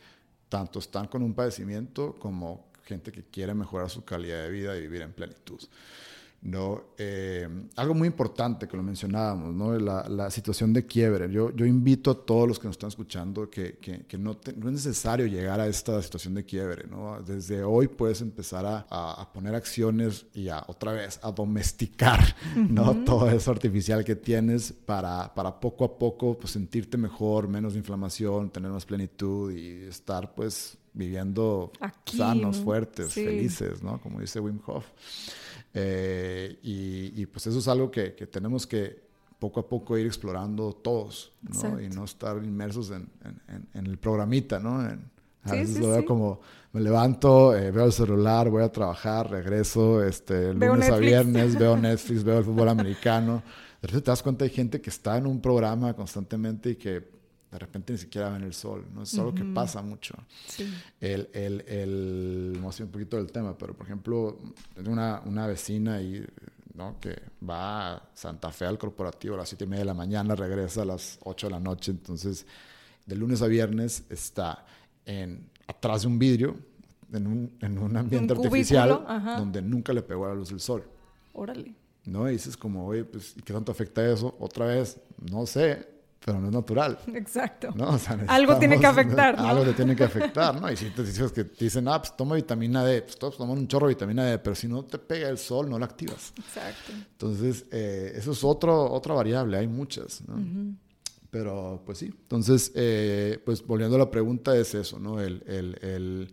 tanto están con un padecimiento como gente que quiere mejorar su calidad de vida y vivir en plenitud. ¿No? Eh, algo muy importante que lo mencionábamos, ¿no? La, la situación de quiebre. Yo, yo, invito a todos los que nos están escuchando que, que, que no, no, es necesario llegar a esta situación de quiebre, ¿no? Desde hoy puedes empezar a, a, poner acciones y a, otra vez, a domesticar, ¿no? Todo eso artificial que tienes para, para poco a poco pues, sentirte mejor, menos inflamación, tener más plenitud y estar, pues, viviendo sanos, fuertes, felices, ¿no? Como dice Wim Hof. Eh, y, pues eso es algo que, tenemos que poco a poco ir explorando todos, ¿no? Y no estar inmersos en, el programita, ¿no? a veces lo veo como, me levanto, eh, veo el celular, voy a trabajar, regreso, este, lunes a viernes, veo [LAUGHS] Netflix, veo el fútbol americano. De repente te das cuenta hay gente que está en un programa constantemente y que de repente ni siquiera ven el sol, ¿no? Es algo que pasa mucho. Sí. El, el, el, vamos a un poquito del tema, pero por ejemplo, una, una vecina ahí, ¿no? Que va a Santa Fe al corporativo a las siete y media de la mañana, regresa a las 8 de la noche, entonces de lunes a viernes está en, atrás de un vidrio, en un, en un ambiente artificial, donde nunca le pegó la luz del sol. Órale. ¿No? Y dices como, oye, pues, ¿y qué tanto afecta eso? Otra vez, no sé, pero no es natural. Exacto. [LAUGHS] algo tiene que afectar. ¿no? Algo te tiene que afectar, ¿no? Y si te dices que te dicen, ah, pues toma vitamina D, pues todos toman un chorro de vitamina D, pero si no te pega el sol, no la activas. Exacto. Entonces, eh, eso es otro, otra variable, hay muchas, ¿no? Pero, pues sí. Entonces, eh, pues volviendo a la pregunta, es eso, ¿no? el, el, el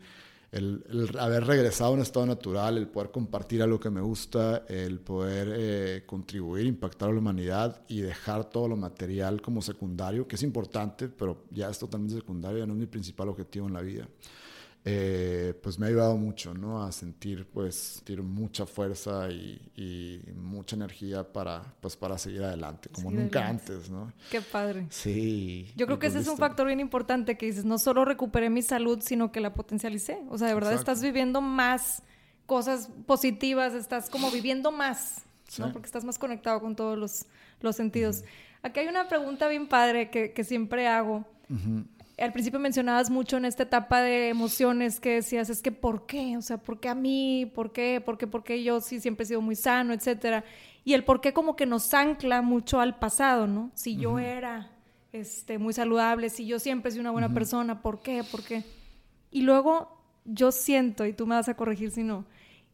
el, haber regresado a un estado natural, el poder compartir algo que me gusta, el poder eh, contribuir, impactar a la humanidad y dejar todo lo material como secundario, que es importante, pero ya es totalmente secundario, ya no es mi principal objetivo en la vida. Eh, pues me ha ayudado mucho, ¿no? A sentir, pues, sentir mucha fuerza y, mucha energía para, pues, para seguir adelante, como nunca antes, ¿no? Qué padre. Sí. Yo creo que ese es un factor bien importante que dices, no solo recuperé mi salud, sino que la potencialicé. O sea, de verdad estás viviendo más cosas positivas, estás como viviendo más, ¿no? Porque estás más conectado con todos los, los sentidos. Aquí hay una pregunta bien padre que, que siempre hago al principio mencionabas mucho en esta etapa de emociones que decías, es que ¿por qué? O sea, ¿por qué a mí? ¿Por qué? ¿Por qué? ¿Por qué yo sí siempre he sido muy sano, etcétera? Y el por qué como que nos ancla mucho al pasado, ¿no? Si yo era este, muy saludable, si yo siempre soy una buena persona, ¿por qué? ¿Por qué? Y luego yo siento, y tú me vas a corregir si no,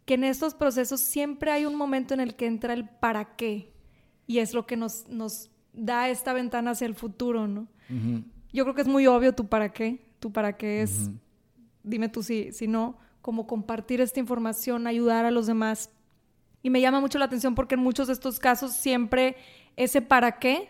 que en estos procesos siempre hay un momento en el que entra el para qué. Y es lo que nos, nos da esta ventana hacia el futuro, ¿no? Yo creo que es muy obvio tú para qué. Tú para qué es, dime tú si, si no, como compartir esta información, ayudar a los demás. Y me llama mucho la atención porque en muchos de estos casos siempre ese para qué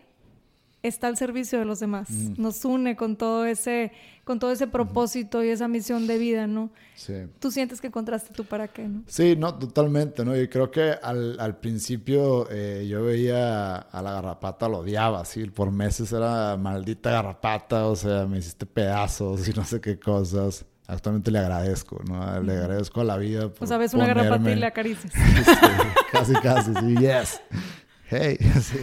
está al servicio de los demás. Mm. Nos une con todo ese, con todo ese propósito y esa misión de vida, ¿no? Sí. Tú sientes que encontraste tú para qué, ¿no? Sí, no, totalmente, ¿no? Y creo que al, al principio eh, yo veía a la garrapata, lo odiaba, sí, por meses era maldita garrapata, o sea, me hiciste pedazos y no sé qué cosas. Actualmente le agradezco, ¿no? Le agradezco a la vida. Por o sea, ves una garrapata y [LAUGHS] le acaricias. casi, casi, sí, yes. Hey, [LAUGHS] sí.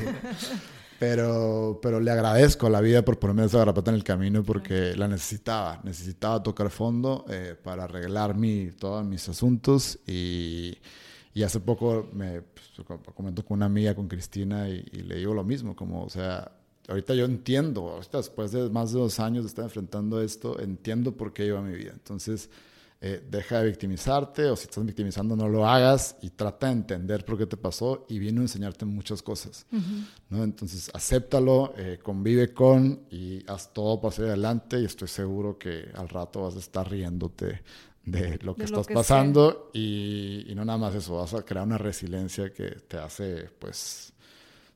Pero, pero le agradezco a la vida por ponerme esa garrapata en el camino porque la necesitaba. Necesitaba tocar fondo eh, para arreglar mi, todos mis asuntos y, Y hace poco me pues, comento con una amiga, con Cristina, y, y, le digo lo mismo, como, o sea, ahorita yo entiendo, después de más de dos años de estar enfrentando esto, entiendo por qué iba mi vida. Entonces, eh, deja de victimizarte o si estás victimizando no lo hagas y trata de entender por qué te pasó y viene a enseñarte muchas cosas. ¿no? Entonces, acéptalo, eh, convive con y haz todo para salir adelante y estoy seguro que al rato vas a estar riéndote de lo que estás pasando y, y, no nada más eso, vas a crear una resiliencia que te hace pues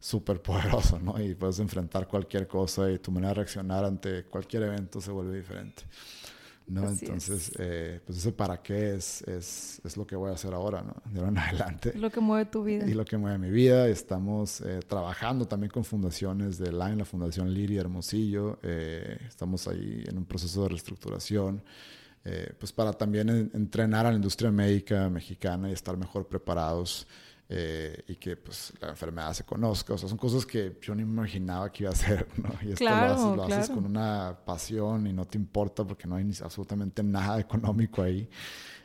súper poderoso, ¿no? Y puedes enfrentar cualquier cosa y tu manera de reaccionar ante cualquier evento se vuelve diferente. ¿No? Entonces, eh, pues ese para qué es, es, es, lo que voy a hacer ahora, ¿no? De ahora en [LAUGHS] adelante. Lo que mueve tu vida. Y lo que mueve mi vida. Estamos eh, trabajando también con fundaciones de Line, la Fundación Liri Hermosillo. Eh, estamos ahí en un proceso de reestructuración. pues para también entrenar a la industria médica mexicana y estar mejor preparados eh, y que pues la enfermedad se conozca. O sea, son cosas que yo no imaginaba que iba a hacer, [LAUGHS] ¿no? Y esto lo, haces, con una pasión y no te importa porque no hay ni absolutamente nada económico ahí.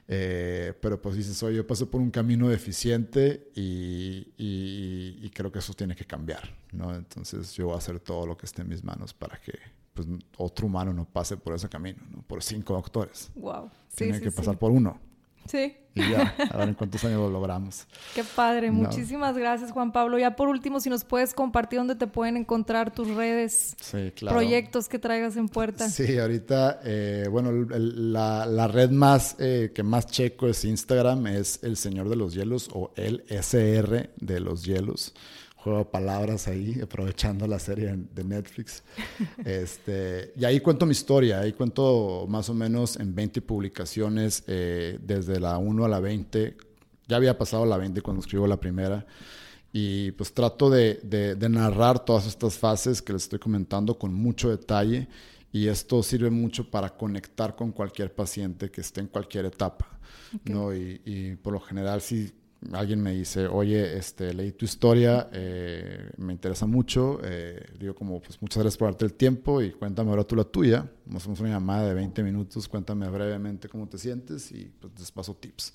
Eh, pero pues dices, oye, yo pasé por un camino deficiente y, y, creo que eso tiene que cambiar, ¿no? Entonces yo voy a hacer todo lo que esté en mis manos para que pues, otro humano no pase por ese camino, ¿no? Por cinco doctores. Wow. Tiene que pasar por uno. Sí. Y ya, a ver en cuántos años lo logramos. [LAUGHS] Qué padre, muchísimas gracias Juan Pablo. Ya por último, si nos puedes compartir dónde te pueden encontrar tus redes, proyectos que traigas en puerta. Sí, ahorita, eh, bueno, la, red más eh, que más checo es Instagram, es El Señor de los Hielos o el SR de los Hielos juego de palabras ahí, aprovechando la serie de Netflix. [LAUGHS] Este, y ahí cuento mi historia, ahí cuento más o menos en 20 publicaciones, eh, desde la 1 a la 20. Ya había pasado la 20 cuando escribo la primera. Y pues trato de, de, narrar todas estas fases que les estoy comentando con mucho detalle. Y esto sirve mucho para conectar con cualquier paciente que esté en cualquier etapa. ¿no? Y, y por lo general, si alguien me dice, oye, este, leí tu historia, eh, me interesa mucho, eh, digo como, pues muchas gracias por darte el tiempo y cuéntame ahora tú la tuya. Hacemos una llamada de 20 minutos, cuéntame brevemente cómo te sientes y pues les paso tips.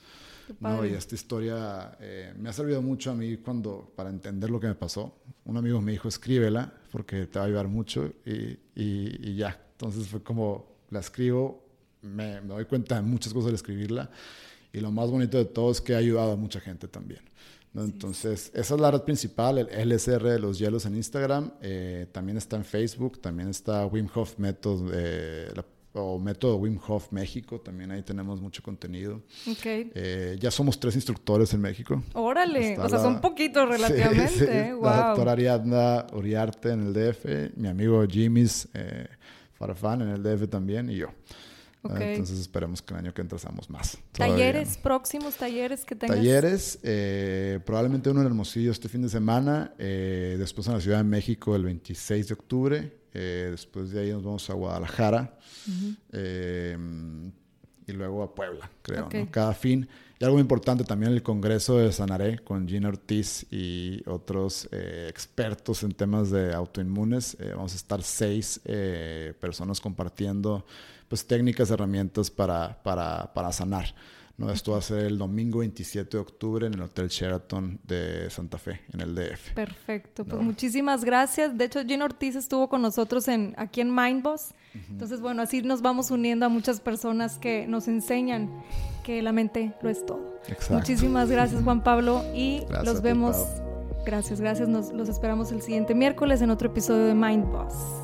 ¿no? Y esta historia eh, me ha servido mucho a mí cuando, para entender lo que me pasó. Un amigo me dijo, escríbela porque te va a ayudar mucho y, y, ya. Entonces fue como, la escribo, me, me doy cuenta de muchas cosas al escribirla y lo más bonito de todo es que ha ayudado a mucha gente también. Entonces, esa es la red principal, el LSR de los hielos en Instagram. Eh, también está en Facebook, también está Wim Hof Method, eh, o Método Wim Hof México, también ahí tenemos mucho contenido. Okay. Eh, ya somos tres instructores en México. Órale, o sea, son poquitos [LAUGHS] relativamente. La doctora Ariadna Uriarte en el DF, mi amigo Jimmy's Farfán en el DF también y yo. Entonces esperemos que el año que entra seamos más. ¿Talleres próximos, talleres que tengas? Talleres, eh, probablemente uno en Hermosillo este fin de semana, eh, después en la Ciudad de México el 26 de octubre, eh, después de ahí nos vamos a Guadalajara y luego a Puebla, creo, cada fin. Y algo importante también el Congreso de Sanaré con Gina Ortiz y otros expertos en temas de autoinmunes. vamos a estar seis personas compartiendo pues técnicas, herramientas para, para, para sanar. ¿no? Esto va a ser el domingo 27 de octubre en el Hotel Sheraton de Santa Fe, en el DF. Perfecto, pues muchísimas gracias. De hecho, Gina Ortiz estuvo con nosotros en, aquí en Mindboss. Entonces, bueno, así nos vamos uniendo a muchas personas que nos enseñan que la mente lo es todo. Exacto. Muchísimas gracias, Juan Pablo, y los vemos. gracias, gracias. Nos los esperamos el siguiente miércoles en otro episodio de Mindboss.